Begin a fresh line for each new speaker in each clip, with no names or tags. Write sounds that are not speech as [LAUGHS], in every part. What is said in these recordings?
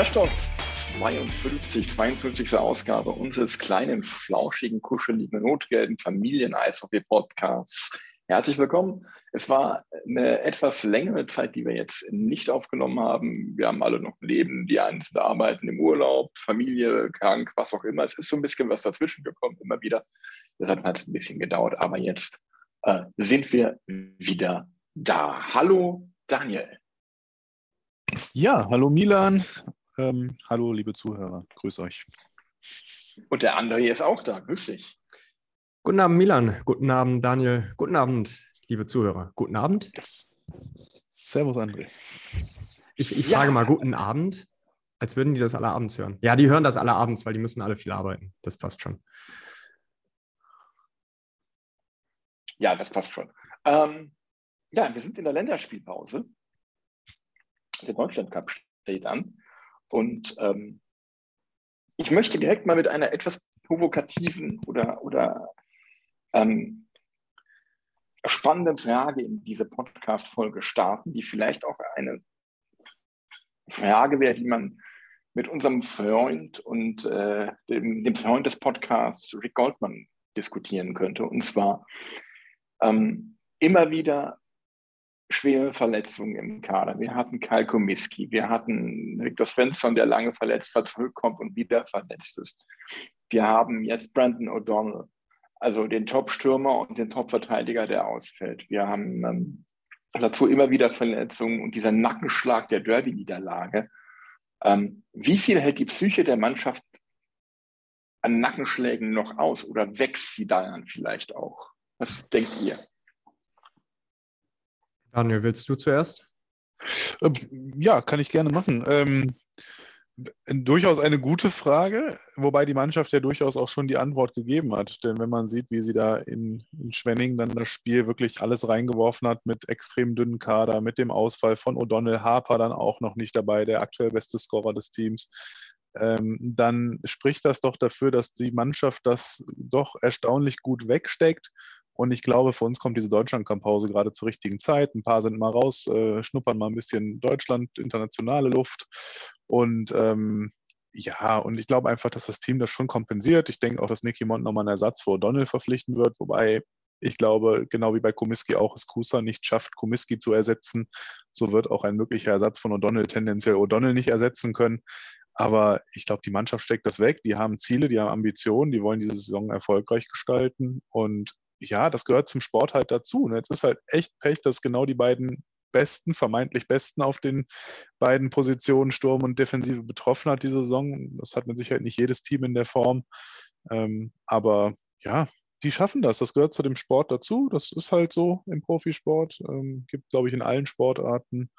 Trash Talk 52, 52. Ausgabe unseres kleinen, flauschigen, kuscheligen, notgelben Familien-Eishockey-Podcasts. Herzlich willkommen. Es war eine etwas längere Zeit, die wir jetzt nicht aufgenommen haben. Wir haben alle noch Leben, die einen sind arbeiten im Urlaub, Familie, krank, was auch immer. Es ist so ein bisschen was dazwischen gekommen, immer wieder. Deshalb hat es ein bisschen gedauert. Aber jetzt äh, sind wir wieder da. Hallo, Daniel.
Ja, hallo Milan, ähm, hallo, liebe Zuhörer, grüß euch.
Und der andere ist auch da, grüß dich.
Guten Abend, Milan. Guten Abend, Daniel. Guten Abend, liebe Zuhörer. Guten Abend.
Servus, André.
Ich, ich ja. frage mal, guten Abend, als würden die das alle abends hören. Ja, die hören das alle abends, weil die müssen alle viel arbeiten. Das passt schon.
Ja, das passt schon. Ähm, ja, wir sind in der Länderspielpause. Der Deutschland Cup steht an. Und ähm, ich möchte direkt mal mit einer etwas provokativen oder, oder ähm, spannenden Frage in diese Podcast-Folge starten, die vielleicht auch eine Frage wäre, die man mit unserem Freund und äh, dem, dem, Freund des Podcasts Rick Goldman diskutieren könnte. Und zwar ähm, immer wieder schwere Verletzungen im Kader. Wir hatten Kyle Komiski, wir hatten Victor Svensson, der lange verletzt war, zurückkommt und wieder verletzt ist. Wir haben jetzt Brandon O'Donnell, also den Top-Stürmer und den Top-Verteidiger, der ausfällt. Wir haben ähm, dazu immer wieder Verletzungen und dieser Nackenschlag der Derby-Niederlage. Ähm, wie viel hält die Psyche der Mannschaft an Nackenschlägen noch aus oder wächst sie daran vielleicht auch? Was denkt ihr?
Daniel, willst du zuerst?
Ähm, ja, kann ich gerne machen. Ähm, durchaus eine gute Frage, wobei die Mannschaft ja durchaus auch schon die Antwort gegeben hat. Denn wenn man sieht, wie sie da in, in Schwenning dann das Spiel wirklich alles reingeworfen hat mit extrem dünnen Kader, mit dem Ausfall von O'Donnell Harper dann auch noch nicht dabei, der aktuell beste Scorer des Teams, ähm, dann spricht das doch dafür, dass die Mannschaft das doch erstaunlich gut wegsteckt und ich glaube, für uns kommt diese Deutschland-Kampause gerade zur richtigen Zeit. Ein paar sind mal raus, äh, schnuppern mal ein bisschen Deutschland, internationale Luft. Und ähm, ja, und ich glaube einfach, dass das Team das schon kompensiert. Ich denke auch, dass Nicky Mont nochmal einen Ersatz vor O'Donnell verpflichten wird, wobei ich glaube, genau wie bei Komiski auch es Kusa nicht schafft, Komiski zu ersetzen. So wird auch ein möglicher Ersatz von O'Donnell tendenziell O'Donnell nicht ersetzen können. Aber ich glaube, die Mannschaft steckt das weg. Die haben Ziele, die haben Ambitionen, die wollen diese Saison erfolgreich gestalten. Und ja, das gehört zum Sport halt dazu. Und ne? jetzt ist halt echt Pech, dass genau die beiden Besten, vermeintlich Besten auf den beiden Positionen Sturm und Defensive betroffen hat diese Saison. Das hat mit Sicherheit nicht jedes Team in der Form. Ähm, aber ja, die schaffen das. Das gehört zu dem Sport dazu. Das ist halt so im Profisport. Ähm, gibt, glaube ich, in allen Sportarten.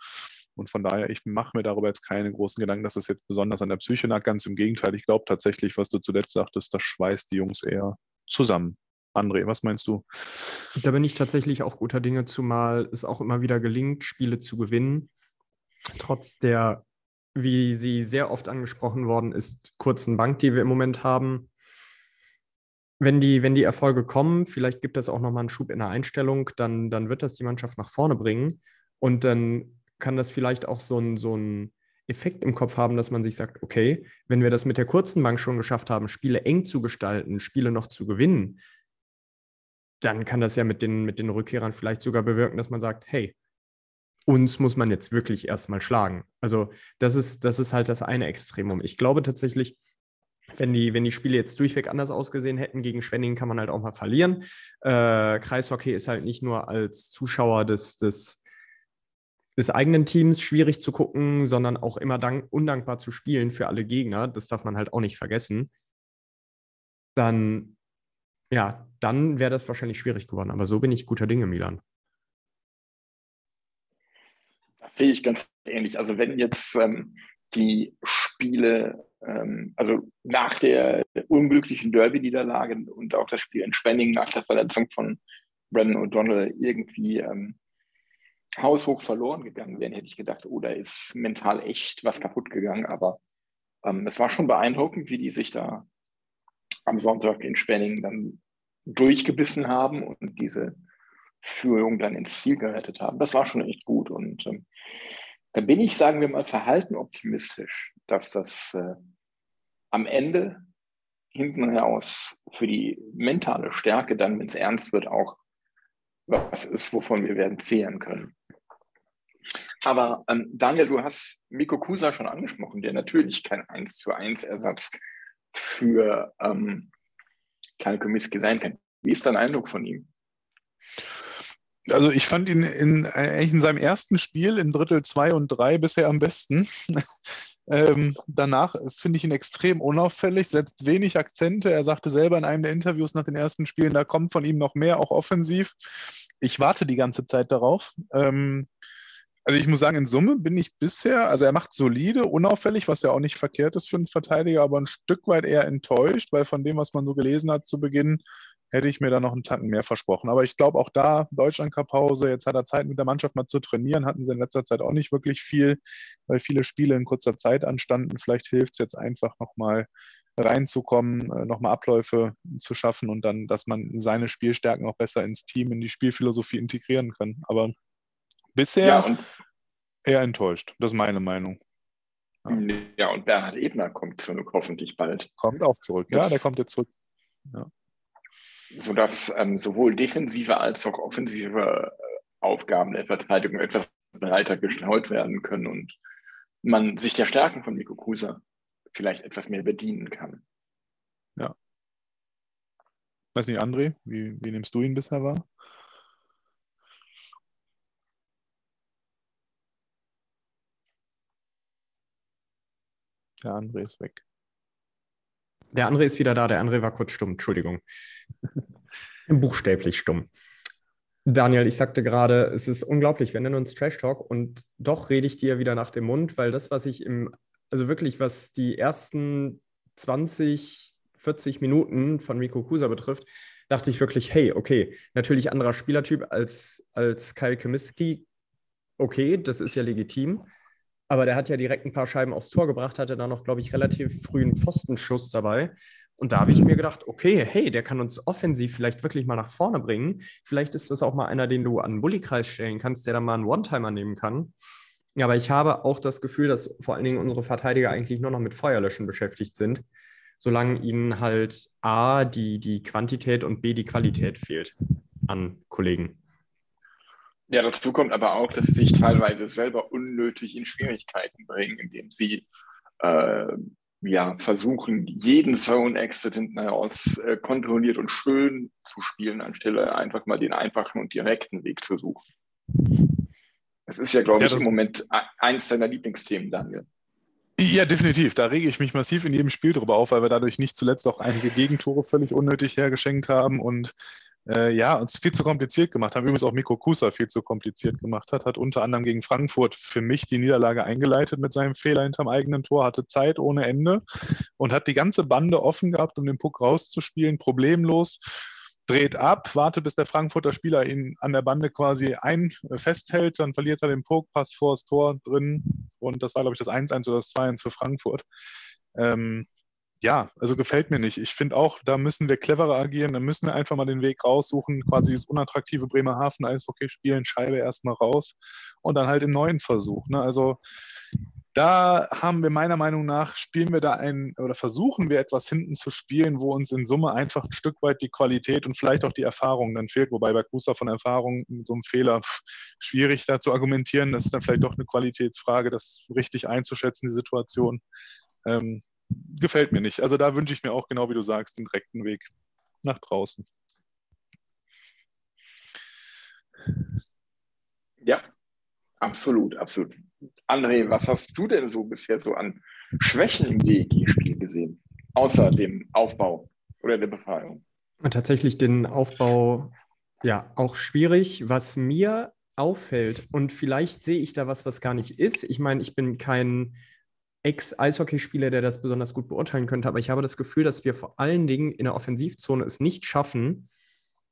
Und von daher, ich mache mir darüber jetzt keine großen Gedanken, dass das jetzt besonders an der Psyche nagt. Ganz im Gegenteil. Ich glaube tatsächlich, was du zuletzt sagtest, das schweißt die Jungs eher zusammen. André, was meinst du?
Da bin ich tatsächlich auch guter Dinge, zumal es auch immer wieder gelingt, Spiele zu gewinnen. Trotz der, wie sie sehr oft angesprochen worden ist, kurzen Bank, die wir im Moment haben. Wenn die, wenn die Erfolge kommen, vielleicht gibt es auch nochmal einen Schub in der Einstellung, dann, dann wird das die Mannschaft nach vorne bringen. Und dann kann das vielleicht auch so ein, so Effekt im Kopf haben, dass man sich sagt, okay, wenn wir das mit der kurzen Bank schon geschafft haben, Spiele eng zu gestalten, Spiele noch zu gewinnen, dann kann das ja mit den, mit den Rückkehrern vielleicht sogar bewirken, dass man sagt, hey, uns muss man jetzt wirklich erstmal schlagen. Also das ist, das ist halt das eine Extremum. Ich glaube tatsächlich, wenn die, wenn die Spiele jetzt durchweg anders ausgesehen hätten, gegen Schwenning kann man halt auch mal verlieren. Äh, Kreishockey ist halt nicht nur als Zuschauer des, des, des eigenen Teams schwierig zu gucken, sondern auch immer dank, undankbar zu spielen für alle Gegner. Das darf man halt auch nicht vergessen. dann, ja, dann wäre das wahrscheinlich schwierig geworden. Aber so bin ich guter Dinge, Milan.
Das sehe ich ganz ähnlich. Also wenn jetzt ähm, die Spiele, ähm, also nach der unglücklichen Derby-Niederlage und auch das Spiel in Schwenning nach der Verletzung von Brandon O'Donnell irgendwie ähm, haushoch verloren gegangen wären, hätte ich gedacht, oh, da ist mental echt was kaputt gegangen. Aber ähm, es war schon beeindruckend, wie die sich da am Sonntag in Schwenning dann durchgebissen haben und diese Führung dann ins Ziel gerettet haben. Das war schon echt gut. Und ähm, da bin ich, sagen wir mal, verhalten optimistisch, dass das äh, am Ende hinten raus für die mentale Stärke dann, wenn es ernst wird, auch was ist, wovon wir werden zehren können. Aber ähm, Daniel, du hast Miko Kusa schon angesprochen, der natürlich kein 1 zu 1 Ersatz für ähm, Kalkomiski sein kann. Wie ist dein Eindruck von ihm?
Also ich fand ihn in, eigentlich in seinem ersten Spiel in Drittel 2 und 3 bisher am besten. [LAUGHS] ähm, danach finde ich ihn extrem unauffällig, setzt wenig Akzente. Er sagte selber in einem der Interviews nach den ersten Spielen, da kommt von ihm noch mehr, auch offensiv. Ich warte die ganze Zeit darauf. Ähm, also ich muss sagen, in Summe bin ich bisher, also er macht solide, unauffällig, was ja auch nicht verkehrt ist für einen Verteidiger, aber ein Stück weit eher enttäuscht, weil von dem, was man so gelesen hat zu Beginn, hätte ich mir da noch einen Tacken mehr versprochen. Aber ich glaube auch da, Deutschland Pause, jetzt hat er Zeit mit der Mannschaft mal zu trainieren, hatten sie in letzter Zeit auch nicht wirklich viel, weil viele Spiele in kurzer Zeit anstanden. Vielleicht hilft es jetzt einfach nochmal reinzukommen, äh, nochmal Abläufe zu schaffen und dann, dass man seine Spielstärken auch besser ins Team, in die Spielphilosophie integrieren kann. Aber bisher ja, eher enttäuscht. Das ist meine Meinung.
Ja, ja und Bernhard Ebner kommt zurück, hoffentlich bald.
Kommt auch zurück, das, ja, der kommt jetzt zurück. Ja.
Sodass ähm, sowohl defensive als auch offensive äh, Aufgaben der Verteidigung etwas breiter gestreut werden können und man sich der Stärken von Nico Kusa vielleicht etwas mehr bedienen kann.
Ja. Weiß nicht, André, wie, wie nimmst du ihn bisher wahr? Der André ist weg.
Der André ist wieder da. Der André war kurz stumm. Entschuldigung. [LAUGHS] Buchstäblich stumm. Daniel, ich sagte gerade, es ist unglaublich, wir nennen uns Trash Talk und doch rede ich dir wieder nach dem Mund, weil das, was ich im, also wirklich, was die ersten 20, 40 Minuten von Miko Kusa betrifft, dachte ich wirklich, hey, okay, natürlich anderer Spielertyp als, als Kyle Kemiski. Okay, das ist ja legitim. Aber der hat ja direkt ein paar Scheiben aufs Tor gebracht, hatte da noch, glaube ich, relativ frühen Pfostenschuss dabei. Und da habe ich mir gedacht, okay, hey, der kann uns offensiv vielleicht wirklich mal nach vorne bringen. Vielleicht ist das auch mal einer, den du an den Bullykreis stellen kannst, der dann mal einen One-Timer nehmen kann. Aber ich habe auch das Gefühl, dass vor allen Dingen unsere Verteidiger eigentlich nur noch mit Feuerlöschen beschäftigt sind, solange ihnen halt A, die, die Quantität und B, die Qualität fehlt an Kollegen.
Ja, dazu kommt aber auch, dass sie sich teilweise selber unnötig in Schwierigkeiten bringen, indem sie äh, ja, versuchen, jeden Zone-Exit hinten heraus äh, kontrolliert und schön zu spielen, anstelle einfach mal den einfachen und direkten Weg zu suchen. Es ist ja, glaube ja, ich, im Moment eins deiner Lieblingsthemen, Daniel.
Ja, definitiv. Da rege ich mich massiv in jedem Spiel drüber auf, weil wir dadurch nicht zuletzt auch einige Gegentore völlig unnötig hergeschenkt haben und äh, ja, uns viel zu kompliziert gemacht haben. Übrigens auch Mikro Kusa viel zu kompliziert gemacht hat, hat unter anderem gegen Frankfurt für mich die Niederlage eingeleitet mit seinem Fehler hinterm eigenen Tor, hatte Zeit ohne Ende und hat die ganze Bande offen gehabt, um den Puck rauszuspielen, problemlos dreht ab, wartet, bis der Frankfurter Spieler ihn an der Bande quasi ein äh, festhält, dann verliert er den Puck, Pass vor das Tor drin und das war, glaube ich, das 1-1 oder das 2-1 für Frankfurt. Ähm, ja, also gefällt mir nicht. Ich finde auch, da müssen wir cleverer agieren, da müssen wir einfach mal den Weg raussuchen, quasi das unattraktive Bremerhaven Eishockey spielen, Scheibe erstmal raus und dann halt im neuen Versuch. Ne? Also da haben wir meiner Meinung nach, spielen wir da ein oder versuchen wir etwas hinten zu spielen, wo uns in Summe einfach ein Stück weit die Qualität und vielleicht auch die Erfahrung dann fehlt. Wobei bei Kusa von Erfahrung so einem Fehler schwierig da zu argumentieren. Das ist dann vielleicht doch eine Qualitätsfrage, das richtig einzuschätzen, die Situation. Ähm, gefällt mir nicht. Also da wünsche ich mir auch, genau wie du sagst, den direkten Weg nach draußen.
Ja, absolut, absolut. André, was hast du denn so bisher so an Schwächen im DEG-Spiel gesehen, außer dem Aufbau oder der Befreiung.
Tatsächlich den Aufbau ja auch schwierig. Was mir auffällt, und vielleicht sehe ich da was, was gar nicht ist. Ich meine, ich bin kein Ex-Eishockeyspieler, der das besonders gut beurteilen könnte, aber ich habe das Gefühl, dass wir vor allen Dingen in der Offensivzone es nicht schaffen,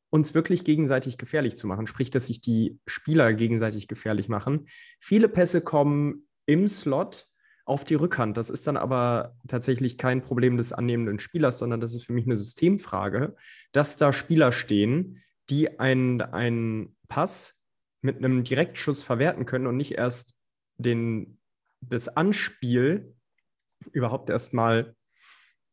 uns wirklich gegenseitig gefährlich zu machen. Sprich, dass sich die Spieler gegenseitig gefährlich machen. Viele Pässe kommen im Slot auf die Rückhand. Das ist dann aber tatsächlich kein Problem des annehmenden Spielers, sondern das ist für mich eine Systemfrage, dass da Spieler stehen, die einen, einen Pass mit einem Direktschuss verwerten können und nicht erst den, das Anspiel überhaupt erstmal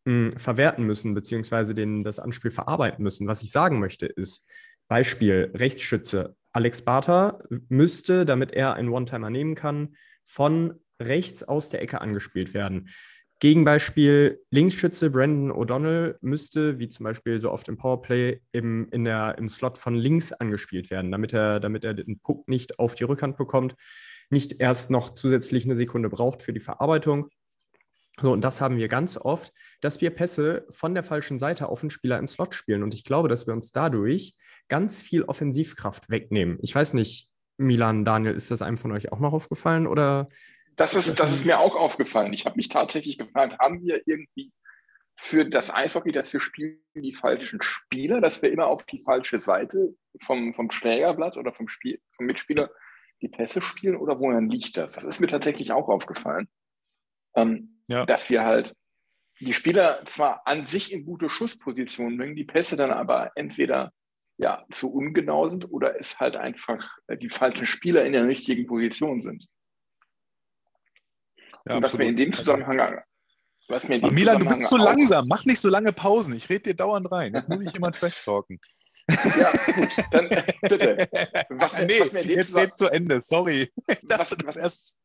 hm, verwerten müssen, beziehungsweise den, das Anspiel verarbeiten müssen. Was ich sagen möchte ist, Beispiel, Rechtsschütze. Alex Barter müsste, damit er einen One-Timer nehmen kann, von rechts aus der Ecke angespielt werden. Gegenbeispiel, Linksschütze Brandon O'Donnell müsste, wie zum Beispiel so oft im Powerplay, im, in der, im Slot von links angespielt werden, damit er, damit er den Puck nicht auf die Rückhand bekommt, nicht erst noch zusätzlich eine Sekunde braucht für die Verarbeitung. So, und das haben wir ganz oft, dass wir Pässe von der falschen Seite auf den Spieler im Slot spielen. Und ich glaube, dass wir uns dadurch ganz viel Offensivkraft wegnehmen. Ich weiß nicht, Milan, Daniel, ist das einem von euch auch noch aufgefallen oder
das ist, das ist mir auch aufgefallen. Ich habe mich tatsächlich gefragt, haben wir irgendwie für das Eishockey, das wir spielen, die falschen Spieler, dass wir immer auf die falsche Seite vom, vom Schlägerblatt oder vom, Spiel, vom Mitspieler die Pässe spielen oder woran liegt das? Das ist mir tatsächlich auch aufgefallen. Ähm, ja. Dass wir halt die Spieler zwar an sich in gute Schusspositionen bringen, die Pässe dann aber entweder ja, zu ungenau sind oder es halt einfach äh, die falschen Spieler in der richtigen Position sind. Ja, und was mir in dem Zusammenhang.
Was mir in dem Milan, du bist zu langsam. Mach nicht so lange Pausen. Ich rede dir dauernd rein. Jetzt muss ich jemand trash talken.
Ja, gut, dann bitte.
Was, nee, was mir in dem jetzt geht zu Ende, sorry. Ich dachte, was, was erst,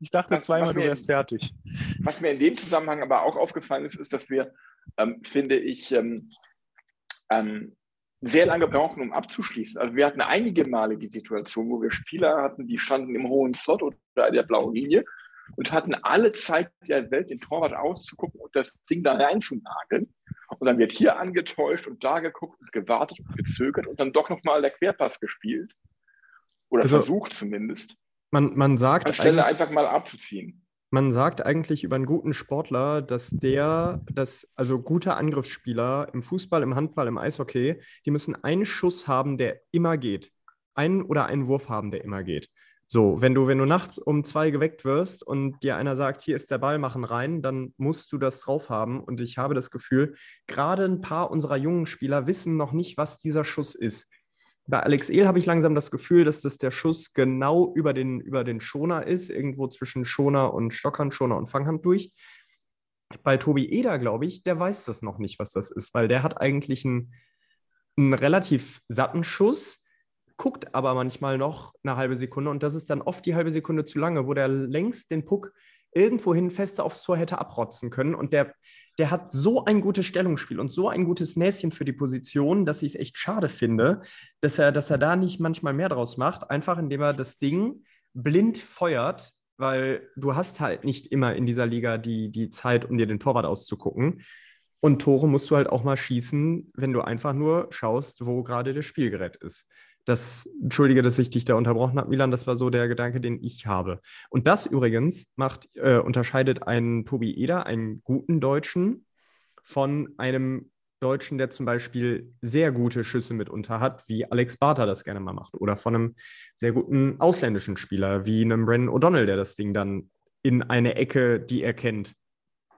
ich dachte zweimal, du wärst fertig.
Was mir in dem Zusammenhang aber auch aufgefallen ist, ist, dass wir, ähm, finde ich, ähm, ähm, sehr lange brauchen, um abzuschließen. Also wir hatten einige Male die Situation, wo wir Spieler hatten, die standen im hohen Slot oder der blauen Linie und hatten alle Zeit der Welt, den Torwart auszugucken und das Ding da reinzunageln. Und dann wird hier angetäuscht und da geguckt und gewartet und gezögert und dann doch nochmal der Querpass gespielt. Oder also, versucht zumindest.
Man, man sagt.
Anstelle einfach mal abzuziehen.
Man sagt eigentlich über einen guten Sportler, dass der, dass, also gute Angriffsspieler im Fußball, im Handball, im Eishockey, die müssen einen Schuss haben, der immer geht. Einen oder einen Wurf haben, der immer geht. So, wenn du, wenn du nachts um zwei geweckt wirst und dir einer sagt, hier ist der Ball, machen rein, dann musst du das drauf haben. Und ich habe das Gefühl, gerade ein paar unserer jungen Spieler wissen noch nicht, was dieser Schuss ist. Bei Alex Ehl habe ich langsam das Gefühl, dass das der Schuss genau über den, über den Schoner ist, irgendwo zwischen Schoner und Stockhand, Schoner und Fanghand durch. Bei Tobi Eder, glaube ich, der weiß das noch nicht, was das ist, weil der hat eigentlich einen, einen relativ satten Schuss, guckt aber manchmal noch eine halbe Sekunde und das ist dann oft die halbe Sekunde zu lange, wo der längst den Puck irgendwohin fester aufs Tor hätte abrotzen können. Und der, der hat so ein gutes Stellungsspiel und so ein gutes Näschen für die Position, dass ich es echt schade finde, dass er, dass er da nicht manchmal mehr draus macht, einfach indem er das Ding blind feuert, weil du hast halt nicht immer in dieser Liga die, die Zeit, um dir den Torwart auszugucken. Und Tore musst du halt auch mal schießen, wenn du einfach nur schaust, wo gerade das Spielgerät ist. Das, entschuldige, dass ich dich da unterbrochen habe, Milan, das war so der Gedanke, den ich habe. Und das übrigens macht, äh, unterscheidet einen Tobi Eder, einen guten Deutschen, von einem Deutschen, der zum Beispiel sehr gute Schüsse mitunter hat, wie Alex Barter das gerne mal macht. Oder von einem sehr guten ausländischen Spieler, wie einem Brandon O'Donnell, der das Ding dann in eine Ecke, die er kennt,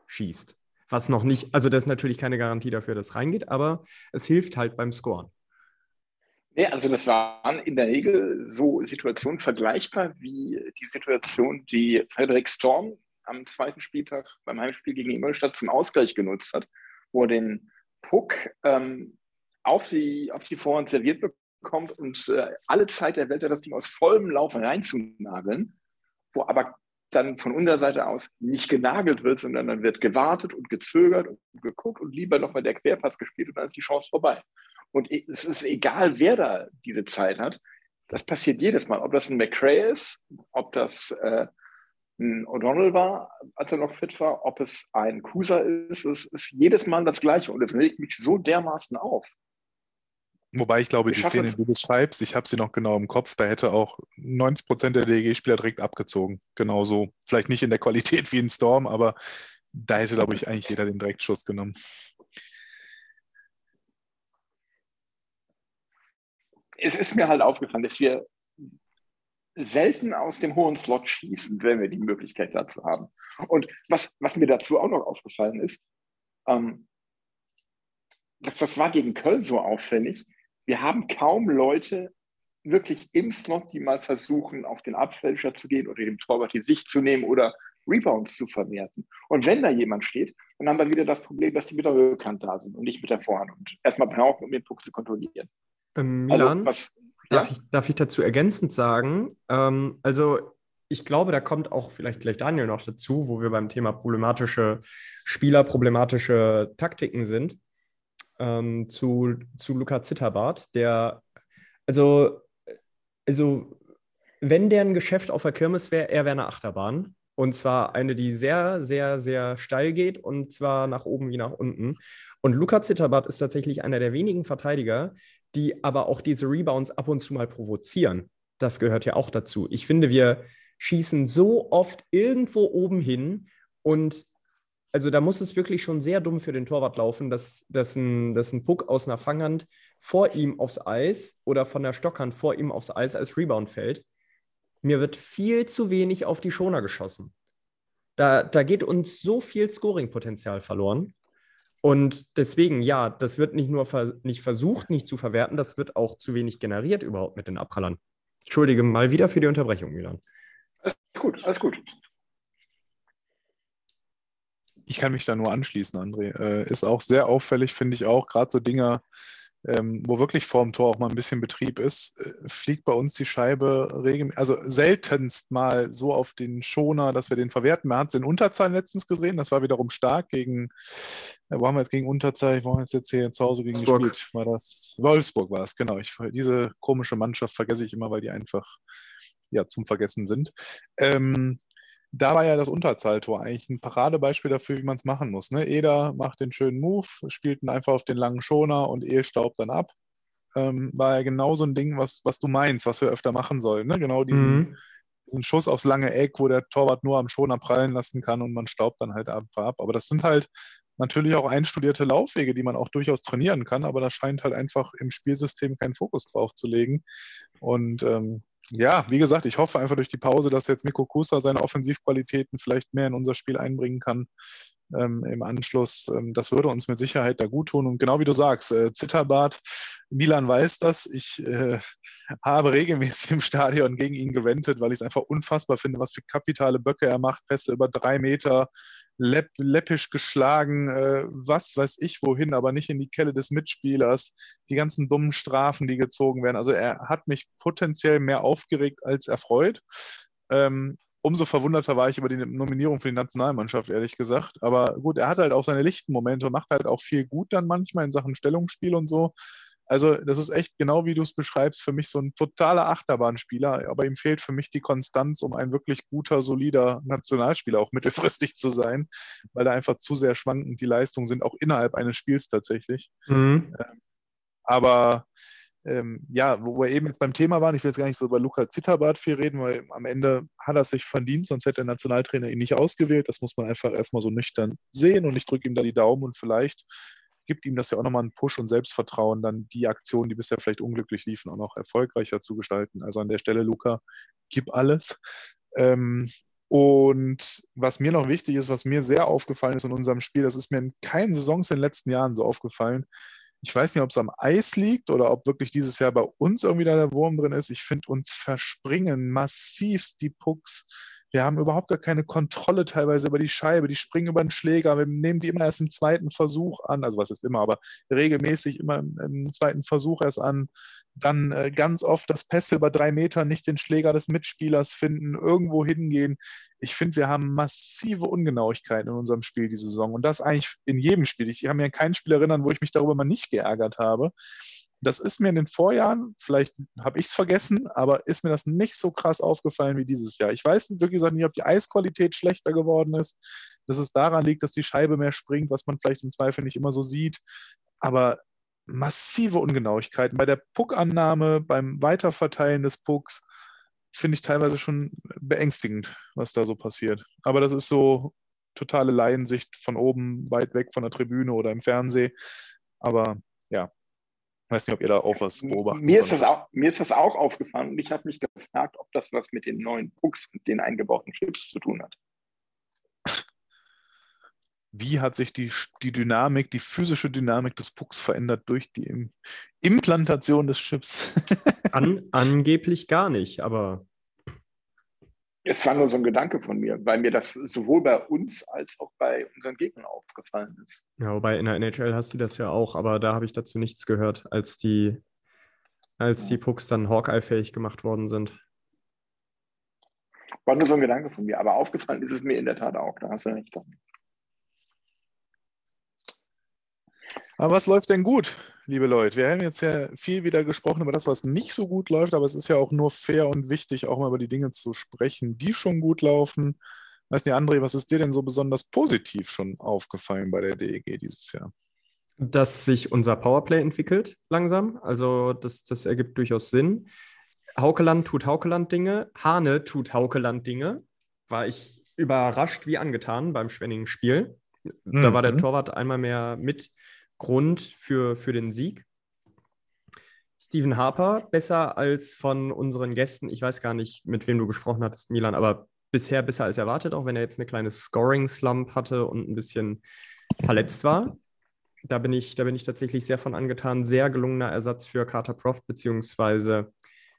schießt. Was noch nicht, also das ist natürlich keine Garantie dafür, dass es reingeht, aber es hilft halt beim Scoren.
Nee, also das waren in der Regel so Situationen vergleichbar wie die Situation, die Frederik Storm am zweiten Spieltag beim Heimspiel gegen Ingolstadt zum Ausgleich genutzt hat, wo er den Puck ähm, auf, die, auf die Vorhand serviert bekommt und äh, alle Zeit der Welt hat das Ding aus vollem Lauf reinzunageln, wo aber dann von unserer Seite aus nicht genagelt wird, sondern dann wird gewartet und gezögert und geguckt und lieber nochmal der Querpass gespielt und dann ist die Chance vorbei. Und es ist egal, wer da diese Zeit hat. Das passiert jedes Mal. Ob das ein McRae ist, ob das äh, ein O'Donnell war, als er noch fit war, ob es ein Kusa ist, es ist jedes Mal das Gleiche und es regt mich so dermaßen auf.
Wobei ich glaube,
Ich
die Szene, die du beschreibst, ich habe sie noch genau im Kopf, da hätte auch 90 Prozent der DEG-Spieler direkt abgezogen. Genauso. Vielleicht nicht in der Qualität wie in Storm, aber da hätte, glaube ich, eigentlich jeder den Direktschuss genommen.
Es ist mir halt aufgefallen, dass wir selten aus dem hohen Slot schießen, wenn wir die Möglichkeit dazu haben. Und was, was mir dazu auch noch aufgefallen ist, ähm, das, das war gegen Köln so auffällig. Wir haben kaum Leute wirklich im Slot, die mal versuchen, auf den Abfälscher zu gehen oder dem Torwart die Sicht zu nehmen oder Rebounds zu verwerten. Und wenn da jemand steht, dann haben wir wieder das Problem, dass die mit der Rückhand da sind und nicht mit der Vorhand und erstmal brauchen, um den Puck zu kontrollieren.
Ähm, Milan,
Also, was,
darf,
ja?
ich, darf ich dazu ergänzend sagen? Ähm, also, ich glaube, da kommt auch vielleicht gleich Daniel noch dazu, wo wir beim Thema problematische Spieler, problematische Taktiken sind, ähm, zu, zu Luca Zitterbart, der, also, also, wenn der ein Geschäft auf der Kirmes wäre, er wäre eine Achterbahn. Und zwar eine, die sehr, sehr, sehr steil geht und zwar nach oben wie nach unten. Und Luca Zitterbart ist tatsächlich einer der wenigen Verteidiger, die aber auch diese Rebounds ab und zu mal provozieren. Das gehört ja auch dazu. Ich finde, wir schießen so oft irgendwo oben hin und also da muss es wirklich schon sehr dumm für den Torwart laufen, dass, dass, ein, dass ein Puck aus einer Fanghand vor ihm aufs Eis oder von der Stockhand vor ihm aufs Eis als Rebound fällt. Mir wird viel zu wenig auf die Schoner geschossen. Da, da geht uns so viel Scoring-Potenzial verloren. Und deswegen, ja, das wird nicht nur ver nicht versucht, nicht zu verwerten, das wird auch zu wenig generiert überhaupt mit den Abprallern. Entschuldige mal wieder für die Unterbrechung, Milan.
Alles gut, alles gut.
Ich kann mich da nur anschließen, André. Äh, ist auch sehr auffällig, finde ich auch, gerade so Dinger, ähm, wo wirklich vorm Tor auch mal ein bisschen Betrieb ist, äh, fliegt bei uns die Scheibe regelmäßig, also seltenst mal so auf den Schoner, dass wir den verwerten. Man hat es in Unterzahl letztens gesehen, das war wiederum stark gegen, äh, wo haben wir jetzt gegen Unterzahl, wo haben wir jetzt, jetzt hier zu Hause gegen
Wolfsburg.
gespielt? War das Wolfsburg war es, genau. Ich, diese komische Mannschaft vergesse ich immer, weil die einfach ja, zum Vergessen sind. Ähm, da war ja das Unterzahltor eigentlich ein Paradebeispiel dafür, wie man es machen muss. Ne? Eder macht den schönen Move, spielt ihn einfach auf den langen Schoner und Ehe staubt dann ab. Ähm, war ja genau so ein Ding, was, was du meinst, was wir öfter machen sollen. Ne? Genau diesen,
Mhm.
diesen Schuss aufs lange Eck, wo der Torwart nur am Schoner prallen lassen kann und man staubt dann halt einfach ab. Aber das sind halt natürlich auch einstudierte Laufwege, die man auch durchaus trainieren kann, aber da scheint halt einfach im Spielsystem keinen Fokus drauf zu legen. Und ähm, ja, wie gesagt, ich hoffe einfach durch die Pause, dass jetzt Miko Kusa seine Offensivqualitäten vielleicht mehr in unser Spiel einbringen kann ähm, im Anschluss. Ähm, das würde uns mit Sicherheit da gut tun. Und genau wie du sagst, äh, Zitterbart, Milan weiß das. Ich äh, [LAUGHS] habe regelmäßig im Stadion gegen ihn gewendet, weil ich es einfach unfassbar finde, was für kapitale Böcke er macht. Pässe über drei Meter, läpp, läppisch geschlagen, äh, was weiß ich wohin, aber nicht in die Kelle des Mitspielers. Die ganzen dummen Strafen, die gezogen werden. Also er hat mich potenziell mehr aufgeregt als erfreut. Ähm, umso verwunderter war ich über die Nominierung für die Nationalmannschaft, ehrlich gesagt. Aber gut, er hat halt auch seine lichten Momente und macht halt auch viel gut dann manchmal in Sachen Stellungsspiel und so. Also, das ist echt genau wie du es beschreibst, für mich so ein totaler Achterbahnspieler, aber ihm fehlt für mich die Konstanz, um ein wirklich guter, solider Nationalspieler auch mittelfristig zu sein, weil da einfach zu sehr schwankend die Leistungen sind, auch innerhalb eines Spiels tatsächlich.
Mhm.
Aber ähm, ja, wo wir eben jetzt beim Thema waren, ich will jetzt gar nicht so über Luca Zitterbart viel reden, weil am Ende hat er es sich verdient, sonst hätte der Nationaltrainer ihn nicht ausgewählt. Das muss man einfach erstmal so nüchtern sehen und ich drücke ihm da die Daumen und vielleicht gibt ihm das ja auch nochmal einen Push und Selbstvertrauen, dann die Aktionen, die bisher vielleicht unglücklich liefen, auch noch erfolgreicher zu gestalten. Also an der Stelle, Luca, gib alles. Ähm, und was mir noch wichtig ist, was mir sehr aufgefallen ist in unserem Spiel, das ist mir in keinen Saisons in den letzten Jahren so aufgefallen. Ich weiß nicht, ob es am Eis liegt oder ob wirklich dieses Jahr bei uns irgendwie da der Wurm drin ist. Ich finde, uns verspringen massivst die Pucks. Wir haben überhaupt gar keine Kontrolle teilweise über die Scheibe. Die springen über den Schläger. Wir nehmen die immer erst im zweiten Versuch an. Also was ist immer, aber regelmäßig immer im, zweiten Versuch erst an. Dann äh, ganz oft das Pässe über drei Meter nicht den Schläger des Mitspielers finden, irgendwo hingehen. Ich finde, wir haben massive Ungenauigkeiten in unserem Spiel diese Saison. Und das eigentlich in jedem Spiel. Ich kann mir an kein Spiel erinnern, wo ich mich darüber mal nicht geärgert habe. Das ist mir in den Vorjahren, vielleicht habe ich es vergessen, aber ist mir das nicht so krass aufgefallen wie dieses Jahr. Ich weiß wirklich gesagt nicht, ob die Eisqualität schlechter geworden ist, dass es daran liegt, dass die Scheibe mehr springt, was man vielleicht im Zweifel nicht immer so sieht. Aber massive Ungenauigkeiten bei der Puckannahme, beim Weiterverteilen des Pucks, finde ich teilweise schon beängstigend, was da so passiert. Aber das ist so totale Laiensicht von oben, weit weg von der Tribüne oder im Fernsehen. Aber ja, ich weiß nicht, ob ihr da auch was beobachtet.
Mir ist, das auch, mir ist das auch aufgefallen und ich habe mich gefragt, ob das was mit den neuen Pucks und den eingebauten Chips zu tun hat.
Wie hat sich die, die Dynamik, die physische Dynamik des Pucks verändert durch die Implantation des Chips?
An, angeblich gar nicht, aber
es war nur so ein Gedanke von mir, weil mir das sowohl bei uns als auch bei unseren Gegnern aufgefallen ist.
Ja, wobei in der NHL hast du das ja auch, aber da habe ich dazu nichts gehört, als die, als die Pucks dann Hawkeye-fähig gemacht worden sind.
War nur so ein Gedanke von mir, aber aufgefallen ist es mir in der Tat auch, da hast du recht.
Aber was läuft denn gut, liebe Leute? Wir haben jetzt ja viel wieder gesprochen über das, was nicht so gut läuft, aber es ist ja auch nur fair und wichtig, auch mal über die Dinge zu sprechen, die schon gut laufen. Weiß nicht, André, was ist dir denn so besonders positiv schon aufgefallen bei der DEG dieses Jahr?
Dass sich unser Powerplay entwickelt langsam. Also das, das ergibt durchaus Sinn. Haukeland tut Haukeland-Dinge, Hane tut Haukeland-Dinge. War ich überrascht wie angetan beim Schwenningen-Spiel. Da mhm. war der mhm. Torwart einmal mehr mit Grund für, für den Sieg. Stephen Harper besser als von unseren Gästen. Ich weiß gar nicht, mit wem du gesprochen hattest, Milan, aber bisher besser als erwartet, auch wenn er jetzt eine kleine Scoring-Slump hatte und ein bisschen verletzt war. Da bin, ich, da bin ich tatsächlich sehr von angetan. Sehr gelungener Ersatz für Carter Proft, beziehungsweise,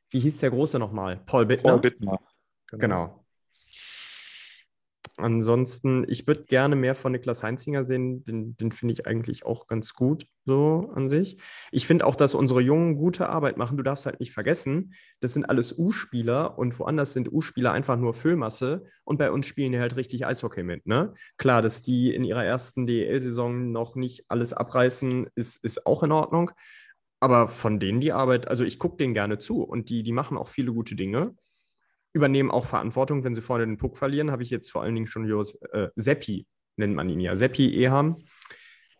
wie hieß der Große nochmal? Paul Bittner. Paul Bittner. Genau. genau. Ansonsten, ich würde gerne mehr von Niklas Heinzinger sehen. Den, den finde ich eigentlich auch ganz gut so an sich. Ich finde auch, dass unsere Jungen gute Arbeit machen. Du darfst halt nicht vergessen, das sind alles U-Spieler und woanders sind U-Spieler einfach nur Füllmasse und bei uns spielen die halt richtig Eishockey mit. Ne? Klar, dass die in ihrer ersten DEL-Saison noch nicht alles abreißen, ist, ist auch in Ordnung. Aber von denen die Arbeit, also ich gucke denen gerne zu und die, die machen auch viele gute Dinge übernehmen auch Verantwortung, wenn sie vorne den Puck verlieren. Habe ich jetzt vor allen Dingen schon Jos äh, Seppi, nennt man ihn ja, Seppi Eham,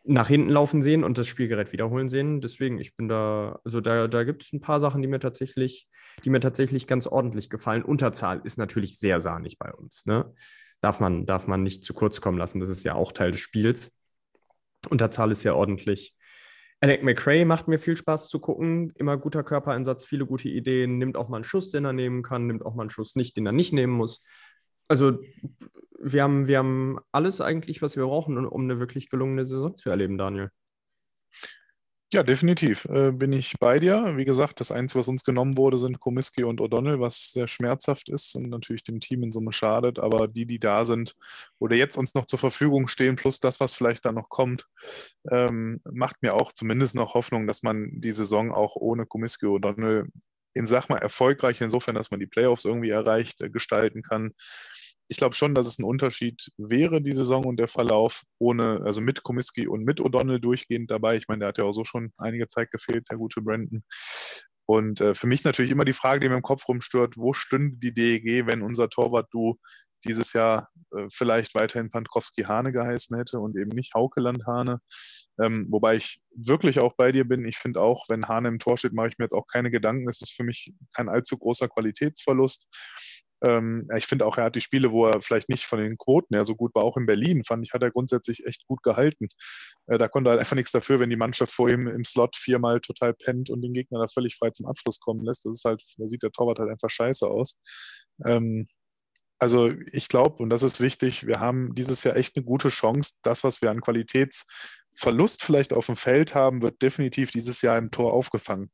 nach hinten laufen sehen und das Spielgerät wiederholen sehen. Deswegen, ich bin da, also da, da gibt es ein paar Sachen, die mir tatsächlich, die mir tatsächlich ganz ordentlich gefallen. Unterzahl ist natürlich sehr sahnig bei uns. Ne? Darf, man, darf man nicht zu kurz kommen lassen. Das ist ja auch Teil des Spiels. Unterzahl ist ja ordentlich. Alec McRae macht mir viel Spaß zu gucken. Immer guter Körpereinsatz, viele gute Ideen. Nimmt auch mal einen Schuss, den er nehmen kann. Nimmt auch mal einen Schuss nicht, den er nicht nehmen muss. Also wir haben, wir haben alles eigentlich, was wir brauchen, um eine wirklich gelungene Saison zu erleben, Daniel.
Ja, definitiv äh, bin ich bei dir. Wie gesagt, das Einzige, was uns genommen wurde, sind Komiski und O'Donnell, was sehr schmerzhaft ist und natürlich dem Team in Summe schadet. Aber die, die da sind oder jetzt uns noch zur Verfügung stehen, plus das, was vielleicht da noch kommt, ähm, macht mir auch zumindest noch Hoffnung, dass man die Saison auch ohne Komiski und O'Donnell in, sag mal, erfolgreich, insofern, dass man die Playoffs irgendwie erreicht, äh, gestalten kann ich glaube schon, dass es ein Unterschied wäre, die Saison und der Verlauf, ohne, also mit Komiski und mit O'Donnell durchgehend dabei. Ich meine, der hat ja auch so schon einige Zeit gefehlt, der gute Brandon. Und äh, für mich natürlich immer die Frage, die mir im Kopf rumstört, wo stünde die DEG, wenn unser Torwart du dieses Jahr äh, vielleicht weiterhin Pankowski-Hane geheißen hätte und eben nicht Haukeland-Hane. Ähm, wobei ich wirklich auch bei dir bin. Ich finde auch, wenn Hane im Tor steht, mache ich mir jetzt auch keine Gedanken. Es ist für mich kein allzu großer Qualitätsverlust. Ähm, ich finde auch, er hat die Spiele, wo er vielleicht nicht von den Quoten her so gut war, auch in Berlin, fand ich, hat er grundsätzlich echt gut gehalten. Äh, da konnte er halt einfach nichts dafür, wenn die Mannschaft vor ihm im Slot viermal total pennt und den Gegner da völlig frei zum Abschluss kommen lässt. Das ist halt, da sieht der Torwart halt einfach scheiße aus. Ähm, also ich glaube, und das ist wichtig, wir haben dieses Jahr echt eine gute Chance. Das, was wir an Qualitätsverlust vielleicht auf dem Feld haben, wird definitiv dieses Jahr im Tor aufgefangen.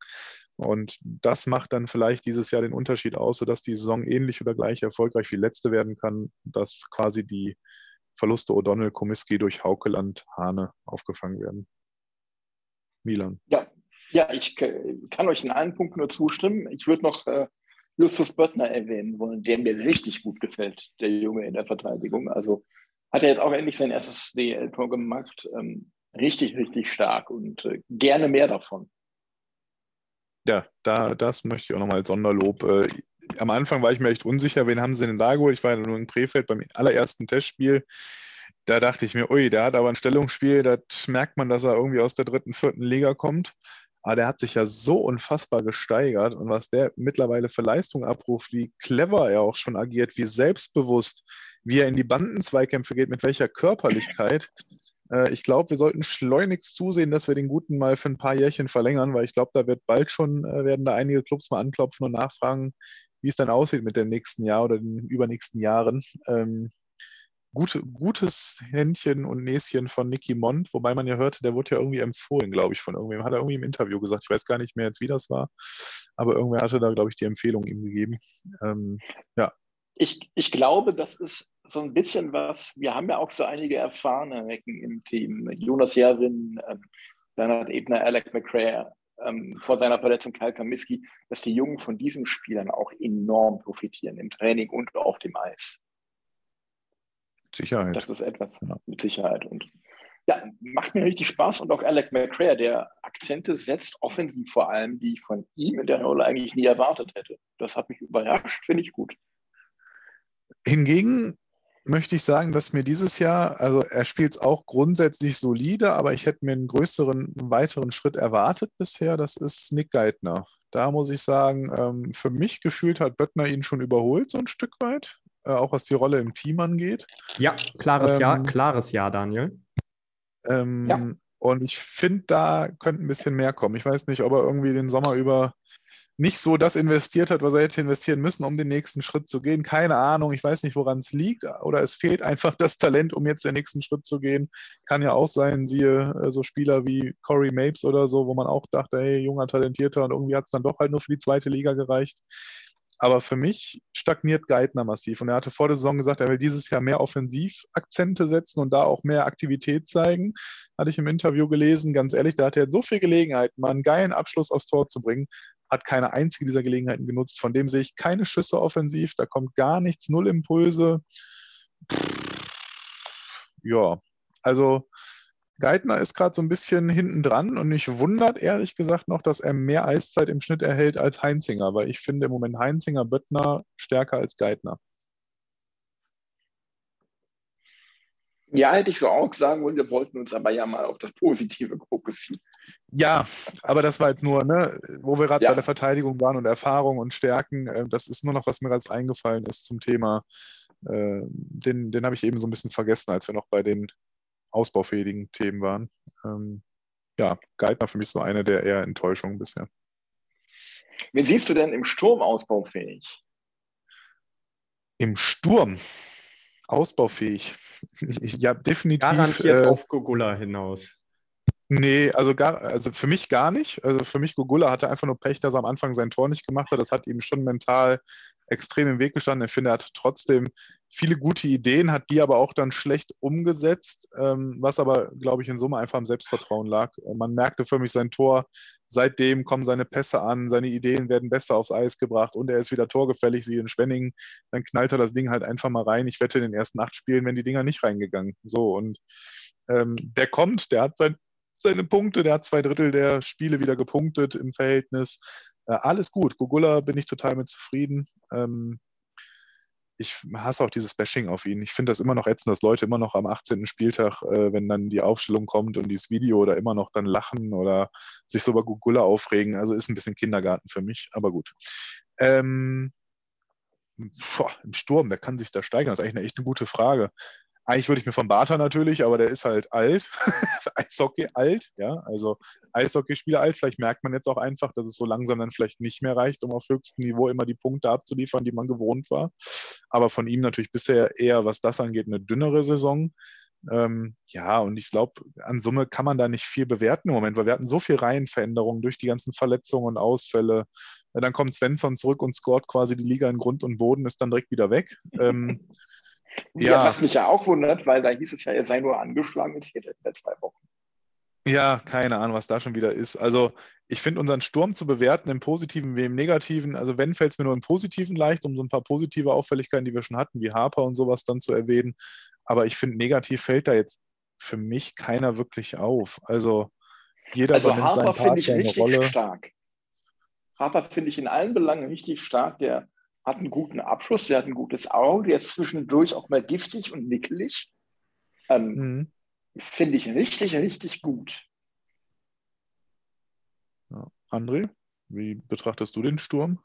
Und das macht dann vielleicht dieses Jahr den Unterschied aus, sodass die Saison ähnlich oder gleich erfolgreich wie letzte werden kann, dass quasi die Verluste O'Donnell, Komiski durch Haukeland, Hane aufgefangen werden.
Milan. Ja, ja, ich kann euch in allen Punkten nur zustimmen. Ich würde noch äh, Justus Böttner erwähnen wollen, der mir richtig gut gefällt, der Junge in der Verteidigung. Also hat er jetzt auch endlich sein erstes DL-Tor gemacht. Ähm, richtig, richtig stark und äh, gerne mehr davon.
Ja, da, das möchte ich auch nochmal als Sonderlob. Äh, am Anfang war ich mir echt unsicher, wen haben sie denn da geholt? Ich war ja nur in Krefeld beim allerersten Testspiel. Da dachte ich mir, ui, der hat aber ein Stellungsspiel, das merkt man, dass er irgendwie aus der dritten, vierten Liga kommt. Aber der hat sich ja so unfassbar gesteigert und was der mittlerweile für Leistung abruft, wie clever er auch schon agiert, wie selbstbewusst, wie er in die Bandenzweikämpfe geht, mit welcher Körperlichkeit. Äh, ich glaube, wir sollten schleunigst zusehen, dass wir den Guten mal für ein paar Jährchen verlängern, weil ich glaube, da wird bald schon, äh, werden da einige Clubs mal anklopfen und nachfragen, wie es dann aussieht mit dem nächsten Jahr oder den übernächsten Jahren. Ähm, gute, gutes Händchen und Näschen von Nicky Mond, wobei man ja hörte, der wurde ja irgendwie empfohlen, glaube ich, von irgendwem. Hat er irgendwie im Interview gesagt. Ich weiß gar nicht mehr jetzt, wie das war, aber irgendwer hatte da, glaube ich, die Empfehlung ihm gegeben. Ähm, ja.
Ich, ich glaube, das ist so ein bisschen was, wir haben ja auch so einige erfahrene Recken im Team. Jonas Jarin, ähm, Bernhard Ebner, Alec McRae, ähm, vor seiner Verletzung Kyle Kamiski, dass die Jungen von diesen Spielern auch enorm profitieren im Training und auf dem Eis.
Sicherheit.
Das ist etwas ja. mit Sicherheit. Und ja, macht mir richtig Spaß. Und auch Alec McCrea, der Akzente setzt, offensiv vor allem, die ich von ihm in der Rolle eigentlich nie erwartet hätte. Das hat mich überrascht, finde ich gut.
Hingegen möchte ich sagen, dass mir dieses Jahr, also er spielt es auch grundsätzlich solide, aber ich hätte mir einen größeren, weiteren Schritt erwartet bisher. Das ist Nick Geithner. Da muss ich sagen, ähm, für mich gefühlt hat Böttner ihn schon überholt, so ein Stück weit äh, auch was die Rolle im Team angeht.
Ja, klares ähm, Ja, klares Ja, Daniel.
Ähm, ja. Und ich finde, da könnte ein bisschen mehr kommen. Ich weiß nicht, ob er irgendwie den Sommer über nicht so das investiert hat, was er hätte investieren müssen, um den nächsten Schritt zu gehen. Keine Ahnung, ich weiß nicht, woran es liegt. Oder es fehlt einfach das Talent, um jetzt den nächsten Schritt zu gehen. Kann ja auch sein, siehe äh, so Spieler wie Corey Mapes oder so, wo man auch dachte, hey, junger, talentierter und irgendwie hat es dann doch halt nur für die zweite Liga gereicht. Aber für mich stagniert Geithner massiv. Und er hatte vor der Saison gesagt, er will dieses Jahr mehr Offensivakzente setzen und da auch mehr Aktivität zeigen. Hatte ich im Interview gelesen. Ganz ehrlich, da hat er so viel Gelegenheit, mal einen geilen Abschluss aufs Tor zu bringen. Hat keine einzige dieser Gelegenheiten genutzt. Von dem sehe ich keine Schüsse offensiv. Da kommt gar nichts, null Impulse. Ja, also Geithner ist gerade so ein bisschen hinten dran und mich wundert ehrlich gesagt noch, dass er mehr Eiszeit im Schnitt erhält als Heinzinger, weil ich finde im Moment Heinzinger, Böttner stärker als Geithner.
Ja, hätte ich so auch sagen wollen, wir wollten uns aber ja mal auf das Positive fokussieren.
Ja, aber das war jetzt nur, ne, wo wir gerade ja. bei der Verteidigung waren und Erfahrung und Stärken, äh, das ist nur noch, was mir gerade eingefallen ist zum Thema. Äh, den den habe ich eben so ein bisschen vergessen, als wir noch bei den ausbaufähigen Themen waren. Ähm, ja, Geithner für mich so eine der eher Enttäuschungen bisher.
Wen siehst du denn im Sturm ausbaufähig?
Im Sturm ausbaufähig. [LAUGHS] ja, definitiv.
Garantiert äh, auf Gogula hinaus.
Nee, also, gar, also für mich gar nicht. Also für mich, Gogula hatte einfach nur Pech, dass er am Anfang sein Tor nicht gemacht hat. Das hat ihm schon mental extrem im Weg gestanden. Ich finde, er hat trotzdem viele gute Ideen, hat die aber auch dann schlecht umgesetzt, ähm, was aber, glaube ich, in Summe einfach am Selbstvertrauen lag. Man merkte für mich sein Tor, seitdem kommen seine Pässe an, seine Ideen werden besser aufs Eis gebracht und er ist wieder torgefällig, sie in Schwenningen, dann knallt er das Ding halt einfach mal rein. Ich wette in den ersten acht Spielen, wenn die Dinger nicht reingegangen. So, und ähm, der kommt, der hat sein, seine Punkte, der hat zwei Drittel der Spiele wieder gepunktet im Verhältnis. Äh, alles gut. Gugula bin ich total mit zufrieden. Ähm, ich hasse auch dieses Bashing auf ihn. Ich finde das immer noch ätzend, dass Leute immer noch am 18. Spieltag, äh, wenn dann die Aufstellung kommt und dieses Video oder immer noch dann lachen oder sich so über Gugula aufregen. Also ist ein bisschen Kindergarten für mich, aber gut. Ähm, boah, Im Sturm, wer kann sich da steigern? Das ist eigentlich eine echt eine gute Frage. Eigentlich würde ich mir von Bartha natürlich, aber der ist halt alt. [LAUGHS] Eishockey alt, ja. Also Eishockeyspieler alt. Vielleicht merkt man jetzt auch einfach, dass es so langsam dann vielleicht nicht mehr reicht, um auf höchstem Niveau immer die Punkte abzuliefern, die man gewohnt war. Aber von ihm natürlich bisher eher, was das angeht, eine dünnere Saison. Ähm, ja, und ich glaube, an Summe kann man da nicht viel bewerten im Moment, weil wir hatten so viel Reihenveränderungen durch die ganzen Verletzungen und Ausfälle. Dann kommt Svensson zurück und scoret quasi die Liga in Grund und Boden, ist dann direkt wieder weg. Ähm,
ja. was mich ja auch wundert, weil da hieß es ja, er sei nur angeschlagen, jetzt geht er in zwei Wochen.
Ja, keine Ahnung, was da schon wieder ist. Also ich finde unseren Sturm zu bewerten im Positiven wie im Negativen. Also wenn fällt es mir nur im Positiven leicht, um so ein paar positive Auffälligkeiten, die wir schon hatten, wie Harper und sowas dann zu erwähnen. Aber ich finde, negativ fällt da jetzt für mich keiner wirklich auf. Also jeder
also Harper finde ich richtig stark. Rapat finde ich in allen Belangen richtig stark. Der hat einen guten Abschluss, der hat ein gutes Auge, der ist zwischendurch auch mal giftig und nickelig. Ähm,
Mhm.
Finde ich richtig, richtig gut.
Ja. André, wie betrachtest du den Sturm?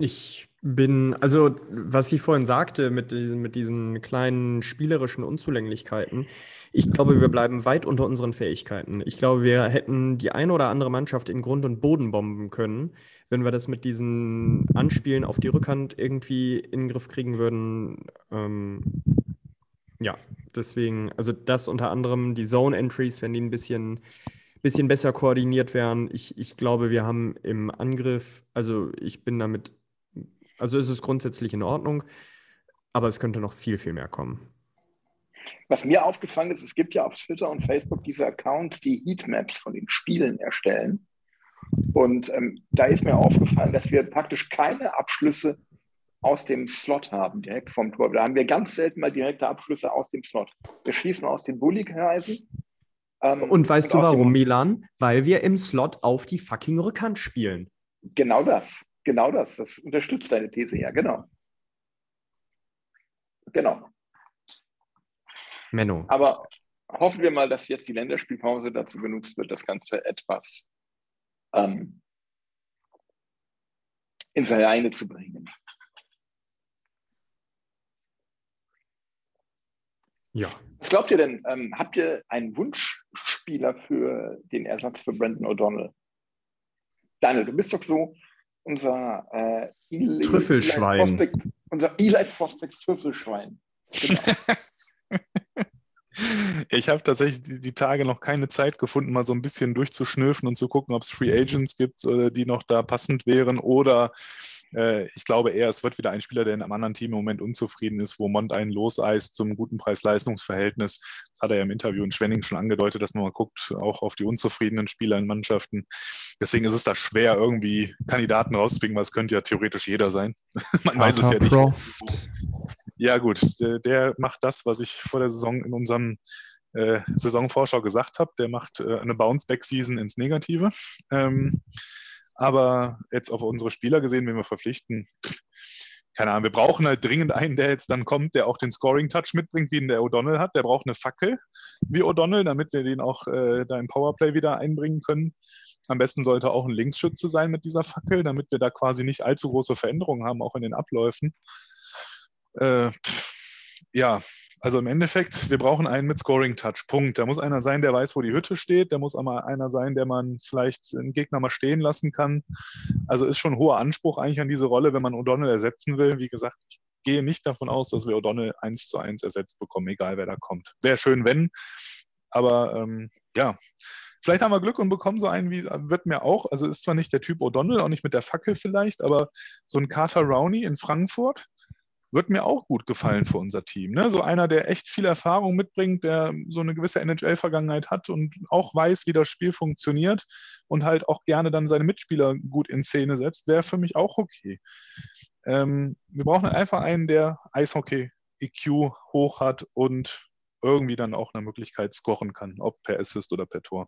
Ich bin, also was ich vorhin sagte mit diesen, mit diesen kleinen spielerischen Unzulänglichkeiten, ich glaube, wir bleiben weit unter unseren Fähigkeiten. Ich glaube, wir hätten die eine oder andere Mannschaft in Grund und Boden bomben können, wenn wir das mit diesen Anspielen auf die Rückhand irgendwie in den Griff kriegen würden. Ähm, ja, deswegen, also das unter anderem, die Zone-Entries, wenn die ein bisschen, bisschen besser koordiniert wären. Ich, ich glaube, wir haben im Angriff, also ich bin damit, also es ist grundsätzlich in Ordnung, aber es könnte noch viel, viel mehr kommen.
Was mir aufgefallen ist, es gibt ja auf Twitter und Facebook diese Accounts, die Heatmaps von den Spielen erstellen. Und ähm, da ist mir aufgefallen, dass wir praktisch keine Abschlüsse aus dem Slot haben, direkt vom Tor. Da haben wir ganz selten mal direkte Abschlüsse aus dem Slot. Wir schießen aus den Bulli-Kreisen. Ähm,
Und weißt du
aus dem-
warum, Milan? Weil wir im Slot auf die fucking Rückhand spielen.
Genau das. Genau das. Das unterstützt deine These ja, genau. Genau.
Menno.
Aber hoffen wir mal, dass jetzt die Länderspielpause dazu genutzt wird, das Ganze etwas ähm, ins Reine zu bringen.
Ja.
Was glaubt ihr denn? Ähm, habt ihr einen Wunschspieler für den Ersatz für Brandon O'Donnell? Daniel, du bist doch so unser äh, Eli,
Trüffelschwein.
Eli Prospect, unser Eli Prospects Trüffelschwein. Genau. [LAUGHS]
Ich habe tatsächlich die, die Tage noch keine Zeit gefunden, mal so ein bisschen durchzuschnüffeln und zu gucken, ob es Free Agents gibt, äh, die noch da passend wären. Oder äh, ich glaube eher, es wird wieder ein Spieler, der in einem anderen Team im Moment unzufrieden ist, wo Mont einen loseist zum guten Preis-Leistungs-Verhältnis. Das hat er ja im Interview in Schwenning schon angedeutet, dass man mal guckt, auch auf die unzufriedenen Spieler in Mannschaften. Deswegen ist es da schwer, irgendwie Kandidaten rauszubringen, weil es könnte ja theoretisch jeder sein. [LAUGHS] man weiß es ja nicht.
Proft.
Ja, gut, der, der macht das, was ich vor der Saison in unserem äh, Saisonvorschau gesagt habe. Der macht äh, eine Bounce-Back-Season ins Negative. Ähm, aber jetzt auf unsere Spieler gesehen, wenn wir verpflichten, [LAUGHS] keine Ahnung, wir brauchen halt dringend einen, der jetzt dann kommt, der auch den Scoring-Touch mitbringt, wie ihn der O'Donnell hat. Der braucht eine Fackel wie O'Donnell, damit wir den auch äh, da im Powerplay wieder einbringen können. Am besten sollte auch ein Linksschütze sein mit dieser Fackel, damit wir da quasi nicht allzu große Veränderungen haben, auch in den Abläufen. Äh, ja, also im Endeffekt, wir brauchen einen mit Scoring-Touch. Punkt. Da muss einer sein, der weiß, wo die Hütte steht. Da muss auch mal einer sein, der man vielleicht einen Gegner mal stehen lassen kann. Also ist schon hoher Anspruch eigentlich an diese Rolle, wenn man O'Donnell ersetzen will. Wie gesagt, ich gehe nicht davon aus, dass wir O'Donnell eins zu eins ersetzt bekommen, egal wer da kommt. Wäre schön, wenn. Aber ähm, ja, vielleicht haben wir Glück und bekommen so einen, wie wird mir auch, also ist zwar nicht der Typ O'Donnell, auch nicht mit der Fackel vielleicht, aber so ein Carter Rowney in Frankfurt wird mir auch gut gefallen für unser Team. Ne? So einer, der echt viel Erfahrung mitbringt, der so eine gewisse NHL-Vergangenheit hat und auch weiß, wie das Spiel funktioniert und halt auch gerne dann seine Mitspieler gut in Szene setzt, wäre für mich auch okay. Ähm, wir brauchen einfach einen, der Eishockey-EQ hoch hat und irgendwie dann auch eine Möglichkeit scoren kann, ob per Assist oder per Tor.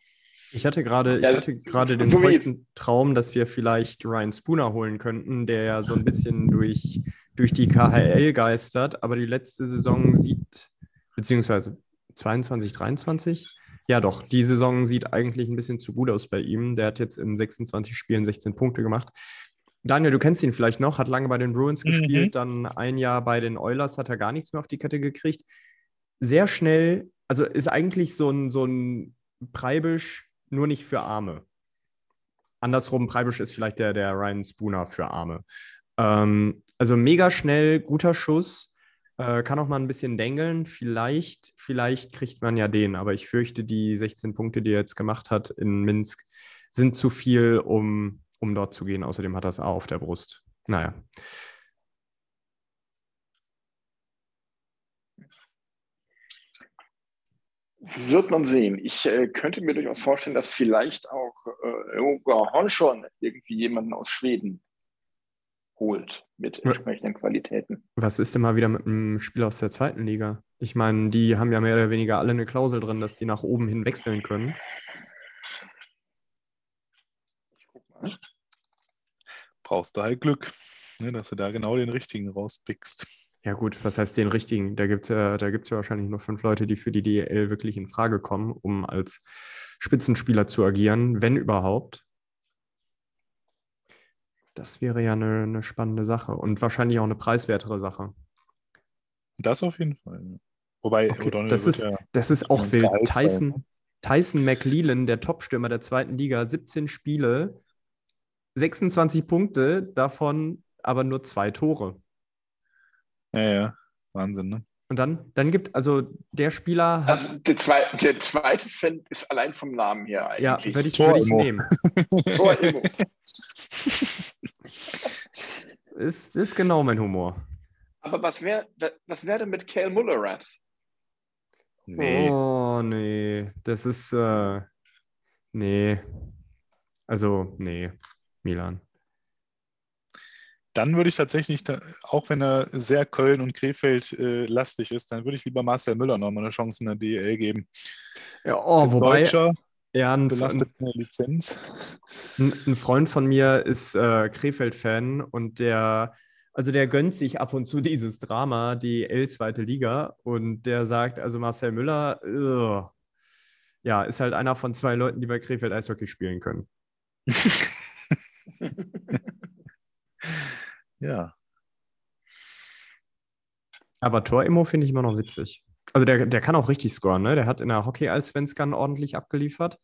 Ich hatte gerade, ich
Ja,
hatte gerade den
so
feuchten Traum, dass wir vielleicht Ryan Spooner holen könnten, der ja so ein bisschen durch, durch die KHL geistert, aber die letzte Saison sieht, beziehungsweise 22, 23, ja doch, die Saison sieht eigentlich ein bisschen zu gut aus bei ihm. Der hat jetzt in 26 Spielen 16 Punkte gemacht. Daniel, du kennst ihn vielleicht noch, hat lange bei den Bruins
Mhm.
gespielt, dann ein Jahr bei den Oilers hat er gar nichts mehr auf die Kette gekriegt. Sehr schnell, also ist eigentlich so ein, so ein Preibisch, nur nicht für Arme. Andersrum, Preibisch ist vielleicht der, der Ryan Spooner für Arme. Ähm, also mega schnell, guter Schuss, äh, kann auch mal ein bisschen dengeln. Vielleicht, vielleicht kriegt man ja den, aber ich fürchte, die 16 Punkte, die er jetzt gemacht hat in Minsk, sind zu viel, um, um dort zu gehen. Außerdem hat er es A auf der Brust. Naja.
Wird man sehen. Ich äh, könnte mir durchaus vorstellen, dass vielleicht auch äh, Roger Hornschon irgendwie jemanden aus Schweden holt mit entsprechenden Qualitäten.
Was ist denn mal wieder mit einem Spiel aus der zweiten Liga? Ich meine, die haben ja mehr oder weniger alle eine Klausel drin, dass die nach oben hin wechseln können.
Ich guck mal.
brauchst du halt Glück, ne, dass du da genau den richtigen rauspickst.
Ja, gut, was heißt den richtigen? Da gibt es ja, da gibt's ja wahrscheinlich nur fünf Leute, die für die DEL wirklich in Frage kommen, um als Spitzenspieler zu agieren, wenn überhaupt. Das wäre ja eine, eine spannende Sache und wahrscheinlich auch eine preiswertere Sache.
Das auf jeden Fall. Wobei
Okay,
O'Donnell
das, ist,
ja
das ist auch wild. Tyson,
ne?
Tyson McLeland, der Topstürmer der zweiten Liga, 17 Spiele, 26 Punkte, davon aber nur zwei Tore.
Ja, ja, Wahnsinn, ne?
Und dann, dann gibt, also der Spieler hat,
Also der, zweite, der zweite Fan ist allein vom Namen her
ja,
eigentlich.
würde ich, würd ich nehmen. [LAUGHS]
Tor Immo. [LAUGHS]
Ist, ist genau mein Humor.
Aber was wäre was wär denn mit Cal Mullerat?
Nee.
Oh, nee. Das ist, äh, nee. Also, nee. Milan.
Dann würde ich tatsächlich, auch wenn er sehr Köln und Krefeld äh, lastig ist, dann würde ich lieber Marcel Müller nochmal eine Chance in der DEL geben.
Ja, oh,
Als
wobei,
Deutscher
ja, ein, ein,
belastet eine Lizenz.
ein Freund von mir ist äh, Krefeld-Fan und der, also der gönnt sich ab und zu dieses Drama, die L-zweite Liga, und der sagt, also Marcel Müller, ugh, ja, ist halt einer von zwei Leuten, die bei Krefeld Eishockey spielen können. [LAUGHS]
Ja.
Aber Tor-Immo finde ich immer noch witzig. Also der, der kann auch richtig scoren, ne? Der hat in der Hockey als Svenskan ordentlich abgeliefert.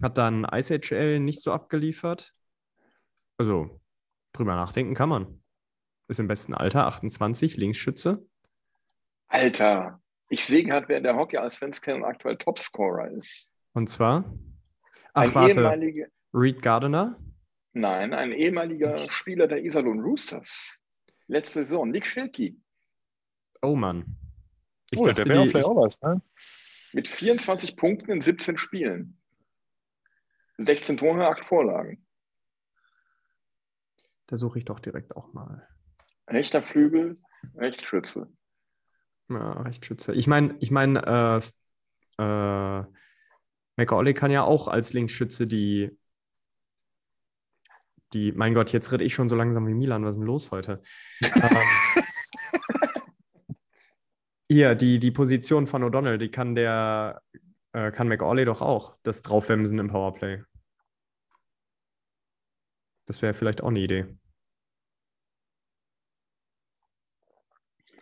Hat dann ISHL nicht so abgeliefert. Also, drüber nachdenken kann man. Ist im besten Alter, 28, Linksschütze.
Alter, ich sehe gerade, wer in der Hockey als Svenskan aktuell Topscorer ist.
Und zwar, ach
Ein
warte, Reed Gardiner.
Nein, ein ehemaliger Spieler der Iserlohn Roosters. Letzte Saison, Nick Schilke.
Oh Mann. Ich
oh,
dachte,
der wäre vielleicht
ich,
auch was, ne?
Mit 24 Punkten in 17 Spielen. 16 Tore, 8 Vorlagen.
da suche ich doch direkt auch mal.
Rechter Flügel, Rechtsschütze.
Ja, Rechtsschütze. Ich meine, ich meine, äh, äh, McAuley kann ja auch als Linksschütze die, die, mein Gott, jetzt rede ich schon so langsam wie Milan, was ist denn los heute? ähm, [LAUGHS] hier, die, die Position von O'Donnell, die kann der, äh, kann McAuley doch auch, das Draufwemsen im Powerplay. Das wäre vielleicht auch eine Idee.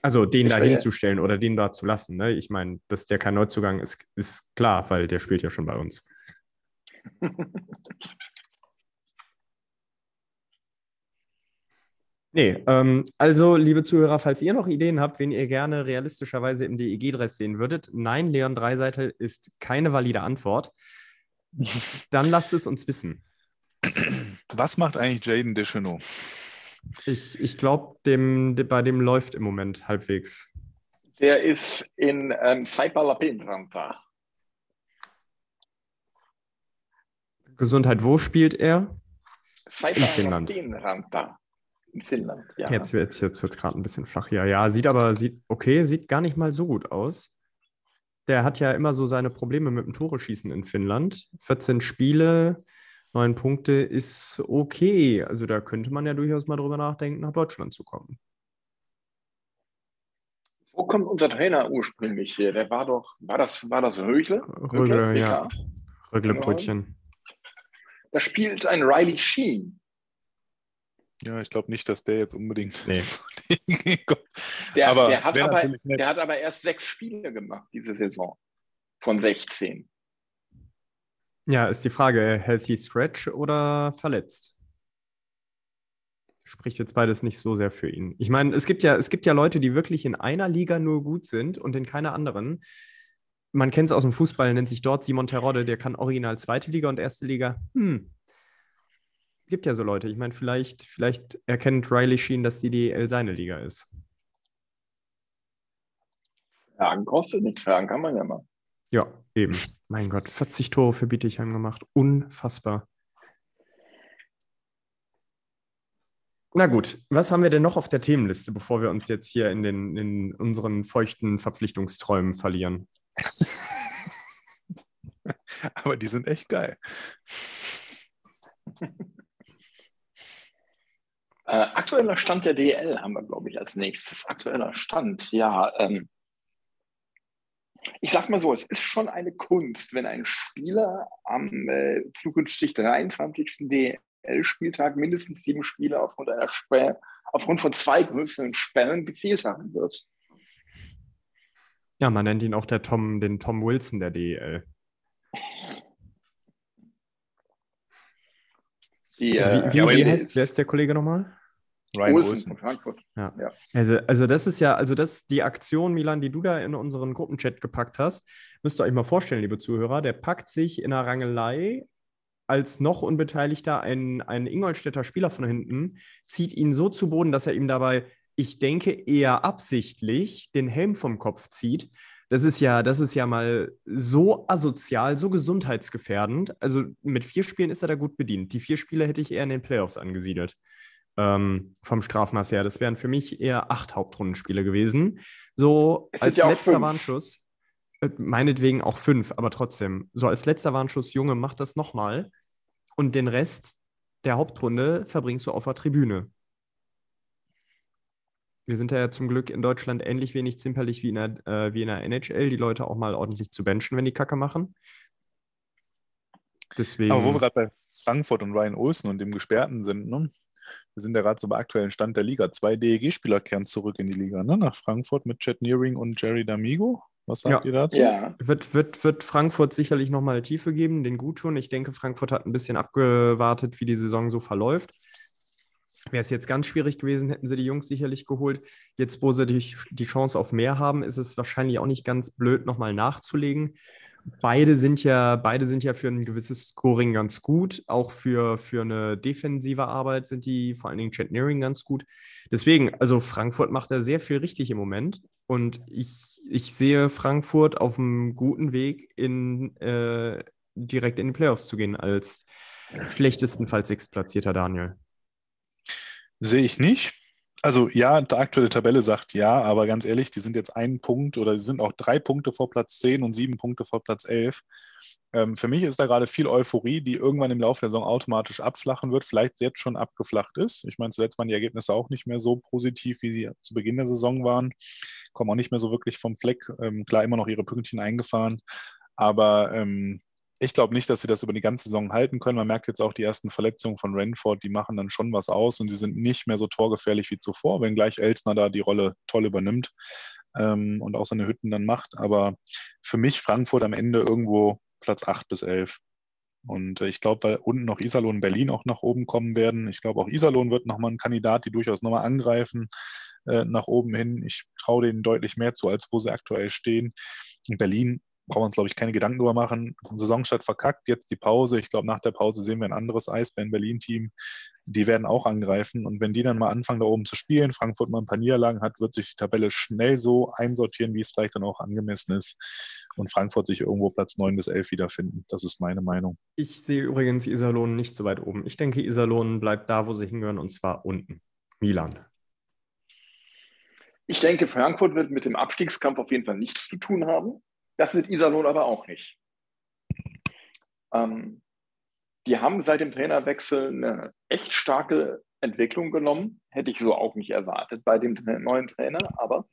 Also den
Ich
da
ja-
hinzustellen oder den da zu lassen. Ne? Ich meine, dass der kein Neuzugang ist, ist klar, weil der spielt ja schon bei uns. [LAUGHS] Nee, ähm, also liebe Zuhörer, falls ihr noch Ideen habt, wen ihr gerne realistischerweise im DEG-Dress sehen würdet, nein, Leon Dreiseitel ist keine valide Antwort. [LAUGHS] Dann lasst es uns wissen.
Was macht eigentlich Jaden Deschenaux?
Ich, ich glaube, dem, de- bei dem läuft im Moment halbwegs.
Der ist in ähm, Saipa-Lapin-Ranta.
Gesundheit, wo spielt er? Finnland.
In Finnland, ja.
Jetzt wird es jetzt wird's gerade ein bisschen flach hier. Ja, sieht aber, sieht, okay, sieht gar nicht mal so gut aus. Der hat ja immer so seine Probleme mit dem Tore-Schießen in Finnland. 14 Spiele, 9 Punkte ist okay. Also da könnte man ja durchaus mal drüber nachdenken, nach Deutschland zu kommen.
Wo kommt unser Trainer ursprünglich her? Der war doch, war das, war das Rögle?
Rögle, ja. Röglebrötchen.
Da spielt ein Riley Sheen.
Ja, ich glaube nicht, dass der jetzt unbedingt.
Nee. [LAUGHS]
Der,
Aber
der, hat aber, der hat aber erst sechs Spiele gemacht diese Saison. Von 16.
Ja, ist die Frage, healthy stretch oder verletzt? Spricht jetzt beides nicht so sehr für ihn. Ich meine, es gibt ja, es gibt ja Leute, die wirklich in einer Liga nur gut sind und in keiner anderen. Man kennt es aus dem Fußball, nennt sich dort Simon Terodde, der kann original zweite Liga und erste Liga. Hm. Gibt ja so Leute. Ich meine, vielleicht, vielleicht erkennt Riley Sheen, dass die DL seine Liga ist.
Fragen kostet nichts, fragen kann man ja mal.
Ja, eben. Mein Gott, 40 Tore für Bietigheim gemacht. Unfassbar. Na gut, was haben wir denn noch auf der Themenliste, bevor wir uns jetzt hier in, den, in unseren feuchten Verpflichtungsträumen verlieren? [LAUGHS]
Aber die sind echt geil. [LAUGHS]
Äh, aktueller Stand der DL haben wir, glaube ich, als nächstes. Aktueller Stand, ja. Ähm, ich sag mal so, es ist schon eine Kunst, wenn ein Spieler am äh, zukünftig 23. DL-Spieltag mindestens sieben Spiele aufgrund, einer aufgrund von zwei größeren Sperren gefehlt haben wird.
Ja, man nennt ihn auch der Tom, den Tom Wilson der DL.
Die,
wie,
äh,
wie, wie
der
heißt, wer ist der Kollege nochmal?
Ryan
Olsen
Olsen.
von Frankfurt.
Also, also das ist ja, also das die Aktion, Milan, die du da in unseren Gruppenchat gepackt hast, müsst ihr euch mal vorstellen, liebe Zuhörer, der packt sich in einer Rangelei als noch Unbeteiligter einen, einen Ingolstädter Spieler von hinten, zieht ihn so zu Boden, dass er ihm dabei, ich denke, eher absichtlich den Helm vom Kopf zieht. Das ist ja, das ist ja mal so asozial, so gesundheitsgefährdend. Also mit vier Spielen ist er da gut bedient. Die vier Spiele hätte ich eher in den Playoffs angesiedelt ähm, vom Strafmaß her. Das wären für mich eher acht Hauptrundenspiele gewesen. So
Es
als
ja
letzter. Warnschuss, äh, meinetwegen auch fünf, aber trotzdem, so als letzter Warnschuss, Junge, mach das nochmal. Und den Rest der Hauptrunde verbringst du auf der Tribüne. Wir sind ja zum Glück in Deutschland ähnlich wenig zimperlich wie in, der, äh, wie in der NHL, die Leute auch mal ordentlich zu benchen, wenn die Kacke machen. Deswegen.
Aber wo wir gerade bei Frankfurt und Ryan Olsen und dem Gesperrten sind, ne? Wir sind ja gerade so bei aktuellen Stand der Liga. Zwei DEG-Spieler kehren zurück in die Liga, ne? Nach Frankfurt mit Chet Nearing und Jerry D'Amigo. Was sagt
Ja.
ihr dazu?
Ja,
Wird, wird, wird Frankfurt sicherlich nochmal Tiefe geben, den gut tun. Ich denke, Frankfurt hat ein bisschen abgewartet, wie die Saison so verläuft. Wäre es jetzt ganz schwierig gewesen, hätten sie die Jungs sicherlich geholt. Jetzt, wo sie die, die Chance auf mehr haben, ist es wahrscheinlich auch nicht ganz blöd, nochmal nachzulegen. Beide sind ja, beide sind ja für ein gewisses Scoring ganz gut. Auch für, für eine defensive Arbeit sind die, vor allen Dingen Chet Nearing, ganz gut. Deswegen, also Frankfurt macht da sehr viel richtig im Moment. Und ich, ich sehe Frankfurt auf einem guten Weg, in, äh, direkt in die Playoffs zu gehen, als schlechtestenfalls sechstplatzierter Daniel.
Sehe ich nicht. Also ja, die aktuelle Tabelle sagt ja, aber ganz ehrlich, die sind jetzt einen Punkt oder die sind auch drei Punkte vor Platz 10 und sieben Punkte vor Platz 11. Ähm, für mich ist da gerade viel Euphorie, die irgendwann im Laufe der Saison automatisch abflachen wird, vielleicht jetzt schon abgeflacht ist. Ich meine, zuletzt waren die Ergebnisse auch nicht mehr so positiv, wie sie zu Beginn der Saison waren. Kommen auch nicht mehr so wirklich vom Fleck. Ähm, klar, immer noch ihre Pünktchen eingefahren. Aber ähm, ich glaube nicht, dass sie das über die ganze Saison halten können. Man merkt jetzt auch die ersten Verletzungen von Renford, die machen dann schon was aus und sie sind nicht mehr so torgefährlich wie zuvor, wenngleich Elsner da die Rolle toll übernimmt ähm, und auch seine Hütten dann macht. Aber für mich Frankfurt am Ende irgendwo Platz 8 bis 11. Und äh, ich glaube, weil unten noch Iserlohn und Berlin auch nach oben kommen werden. Ich glaube, auch Iserlohn wird nochmal ein Kandidat, die durchaus nochmal angreifen äh, nach oben hin. Ich traue denen deutlich mehr zu, als wo sie aktuell stehen. In Berlin brauchen wir uns, glaube ich, keine Gedanken drüber machen. Saisonstart verkackt, jetzt die Pause. Ich glaube, nach der Pause sehen wir ein anderes Eisbären-Berlin-Team. Die werden auch angreifen. Und wenn die dann mal anfangen, da oben zu spielen, Frankfurt mal ein paar Niederlagen hat, wird sich die Tabelle schnell so einsortieren, wie es vielleicht dann auch angemessen ist. Und Frankfurt sich irgendwo Platz 9 bis 11 wiederfinden. Das ist meine Meinung.
Ich sehe übrigens Iserlohn nicht so weit oben. Ich denke, Iserlohn bleibt da, wo sie hingehören, und zwar unten. Milan.
ich denke, Frankfurt wird mit dem Abstiegskampf auf jeden Fall nichts zu tun haben. Das wird Iserlohn aber auch nicht. Ähm, die haben seit dem Trainerwechsel eine echt starke Entwicklung genommen. Hätte ich so auch nicht erwartet bei dem neuen Trainer, aber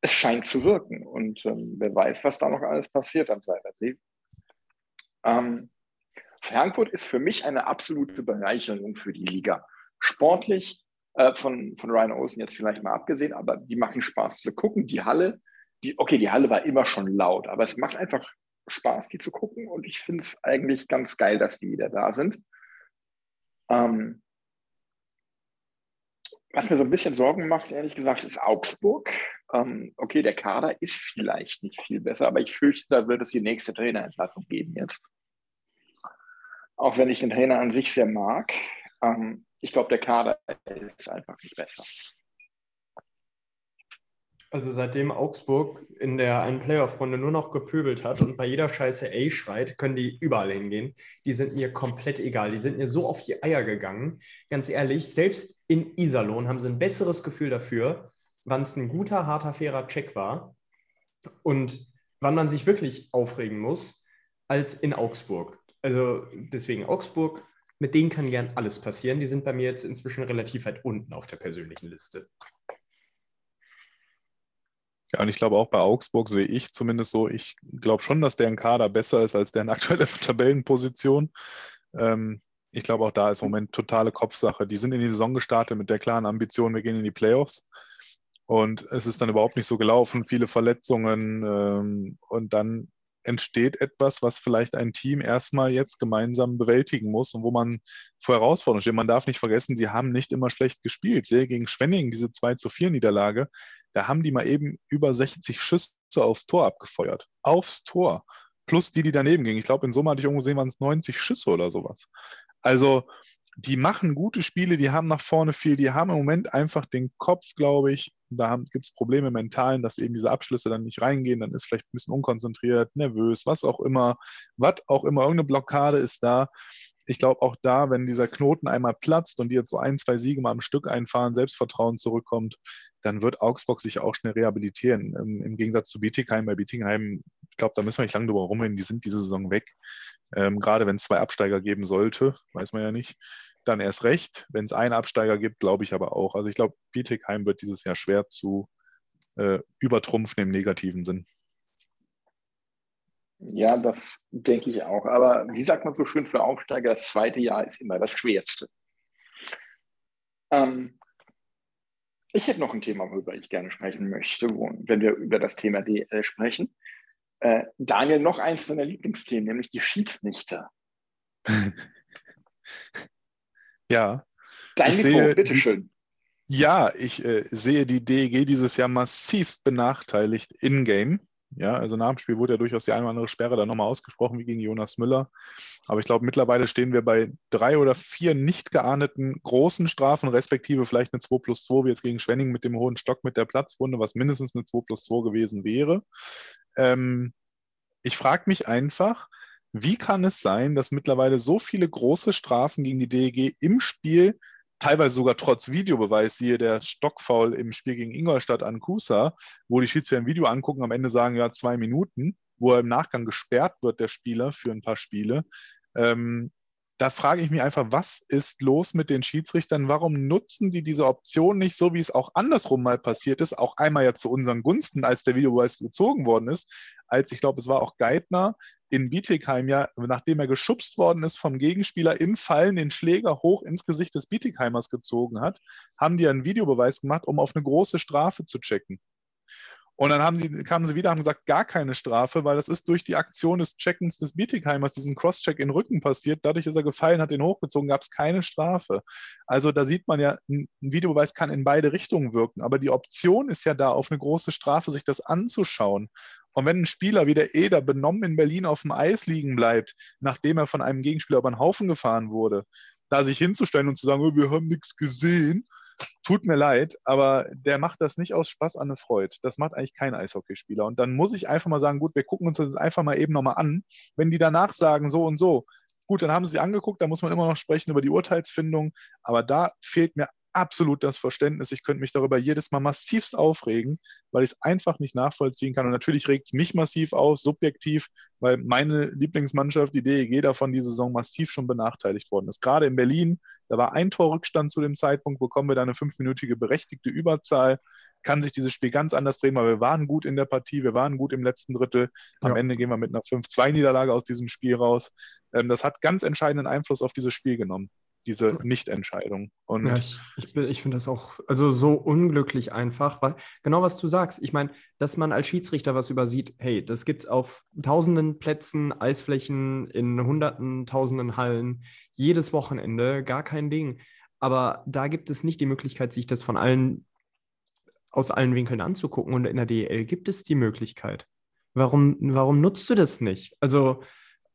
es scheint zu wirken. Und ähm, wer weiß, was da noch alles passiert am Seilersee. Ähm, Frankfurt ist für mich eine absolute Bereicherung für die Liga. Sportlich, äh, von, von Ryan Olsen jetzt vielleicht mal abgesehen, aber die machen Spaß zu gucken. Die Halle, die, okay, die Halle war immer schon laut, aber es macht einfach Spaß, die zu gucken. Und ich finde es eigentlich ganz geil, dass die wieder da sind. Ähm, was mir so ein bisschen Sorgen macht, ehrlich gesagt, ist Augsburg. Ähm, okay, der Kader ist vielleicht nicht viel besser, aber ich fürchte, da wird es die nächste Trainerentlassung geben jetzt. Auch wenn ich den Trainer an sich sehr mag. Ähm, ich glaube, der Kader ist einfach nicht besser.
Also seitdem Augsburg in der einen Playoff-Runde nur noch gepöbelt hat und bei jeder Scheiße A schreit, können die überall hingehen. Die sind mir komplett egal. Die sind mir so auf die Eier gegangen. Ganz ehrlich, selbst in Iserlohn haben sie ein besseres Gefühl dafür, wann es ein guter, harter, fairer Check war und wann man sich wirklich aufregen muss, als in Augsburg. Also deswegen Augsburg mit denen kann gern alles passieren. Die sind bei mir jetzt inzwischen relativ weit unten auf der persönlichen Liste.
Ja, und ich glaube auch bei Augsburg sehe ich zumindest so, ich glaube schon, dass deren Kader besser ist als deren [LAUGHS] aktuelle Tabellenposition. Ähm, ich glaube auch da ist im Moment totale Kopfsache. Die sind in die Saison gestartet mit der klaren Ambition, wir gehen in die Playoffs. Und es ist dann überhaupt nicht so gelaufen, viele Verletzungen. Ähm, und dann entsteht etwas, was vielleicht ein Team erstmal jetzt gemeinsam bewältigen muss und wo man vor Herausforderungen steht. Man darf nicht vergessen, sie haben nicht immer schlecht gespielt. Sehr gegen Schwenningen, diese 2 zu 4 Niederlage, da haben die mal eben über 60 Schüsse aufs Tor abgefeuert. Aufs Tor. Plus die, die daneben gingen. Ich glaube, in Summe hatte ich irgendwo gesehen, waren es 90 Schüsse oder sowas. Also, die machen gute Spiele, die haben nach vorne viel, die haben im Moment einfach den Kopf, glaube ich, da gibt es Probleme mentalen, dass eben diese Abschlüsse dann nicht reingehen, dann ist vielleicht ein bisschen unkonzentriert, nervös, was auch immer, was auch immer, irgendeine Blockade ist da. Ich glaube auch da, wenn dieser Knoten einmal platzt und die jetzt so ein, zwei Siege mal am Stück einfahren, Selbstvertrauen zurückkommt, dann wird Augsburg sich auch schnell rehabilitieren. Im, im Gegensatz zu Bietigheim. Bei Bietigheim, ich glaube, da müssen wir nicht lange drüber rumreden, die sind diese Saison weg. Ähm, gerade wenn es zwei Absteiger geben sollte, weiß man ja nicht, dann erst recht. Wenn es einen Absteiger gibt, glaube ich aber auch. Also ich glaube, Bietigheim wird dieses Jahr schwer zu äh, übertrumpfen im negativen Sinn.
Ja, das denke ich auch. Aber wie sagt man so schön für Aufsteiger, das zweite Jahr ist immer das schwerste. Ähm, ich hätte noch ein Thema, worüber ich gerne sprechen möchte, wo, wenn wir über das Thema DL sprechen. Äh, Daniel, noch eins deiner Lieblingsthemen, nämlich die Schiedsrichter. [LAUGHS]
ja.
Dein
ich
Mikro,
sehe,
bitteschön.
Ja, ich äh, sehe die DEG dieses Jahr massivst benachteiligt in-game. Ja, also nach dem Spiel wurde ja durchaus die eine oder andere Sperre dann nochmal ausgesprochen, wie gegen Jonas Müller. Aber ich glaube, mittlerweile stehen wir bei drei oder vier nicht geahndeten großen Strafen, respektive vielleicht eine 2 plus 2, wie jetzt gegen Schwenning mit dem hohen Stock mit der Platzwunde, was mindestens eine 2 plus 2 gewesen wäre. Ähm, ich frage mich einfach, wie kann es sein, dass mittlerweile so viele große Strafen gegen die DEG im Spiel teilweise sogar trotz Videobeweis, siehe der Stockfoul im Spiel gegen Ingolstadt an Kusa, wo die Schiedsrichter ein Video angucken, am Ende sagen, ja, zwei Minuten, wo er im Nachgang gesperrt wird, der Spieler, für ein paar Spiele. Ähm, da frage ich mich einfach, was ist los mit den Schiedsrichtern? Warum nutzen die diese Option nicht, so wie es auch andersrum mal passiert ist, auch einmal ja zu unseren Gunsten, als der Videobeweis gezogen worden ist, als ich glaube, es war auch Geithner in Bietigheim ja, nachdem er geschubst worden ist vom Gegenspieler im Fallen den Schläger hoch ins Gesicht des Bietigheimers gezogen hat, haben die einen Videobeweis gemacht, um auf eine große Strafe zu checken. Und dann haben sie, kamen sie wieder, haben gesagt, gar keine Strafe, weil das ist durch die Aktion des Checkens des Bietigheimers, diesen Crosscheck in den Rücken passiert. Dadurch ist er gefallen, hat den hochgezogen, gab es keine Strafe. Also da sieht man ja, ein Videobeweis kann in beide Richtungen wirken. Aber die Option ist ja da, auf eine große Strafe sich das anzuschauen. Und wenn ein Spieler wie der Eder benommen in Berlin auf dem Eis liegen bleibt, nachdem er von einem Gegenspieler über den Haufen gefahren wurde, da sich hinzustellen und zu sagen, oh, wir haben nichts gesehen, tut mir leid, aber der macht das nicht aus Spaß an eine Freude. Das macht eigentlich kein Eishockeyspieler. Und dann muss ich einfach mal sagen, gut, wir gucken uns das einfach mal eben nochmal an. Wenn die danach sagen, so und so, gut, dann haben sie angeguckt, da muss man immer noch sprechen über die Urteilsfindung. Aber da fehlt mir absolut das Verständnis. Ich könnte mich darüber jedes Mal massivst aufregen, weil ich es einfach nicht nachvollziehen kann. Und natürlich regt es mich massiv aus, subjektiv, weil meine Lieblingsmannschaft, die DEG, davon die Saison massiv schon benachteiligt worden ist. Gerade in Berlin, da war ein Torrückstand zu dem Zeitpunkt, bekommen wir da eine fünfminütige berechtigte Überzahl. Kann sich dieses Spiel ganz anders drehen, weil wir waren gut in der Partie, wir waren gut im letzten Drittel. Am ja. Ende gehen wir mit einer 5-2-Niederlage aus diesem Spiel raus. Ähm, das hat ganz entscheidenden Einfluss auf dieses Spiel genommen diese Nichtentscheidung. Und
ja, ich, ich, ich finde das auch also so unglücklich einfach, weil genau was du sagst. Ich meine, dass man als Schiedsrichter was übersieht, hey, das gibt es auf tausenden Plätzen, Eisflächen, in hunderten, tausenden Hallen, jedes Wochenende, gar kein Ding. Aber da gibt es nicht die Möglichkeit, sich das von allen, aus allen Winkeln anzugucken. Und in der DEL gibt es die Möglichkeit. Warum, warum nutzt du das nicht? Also,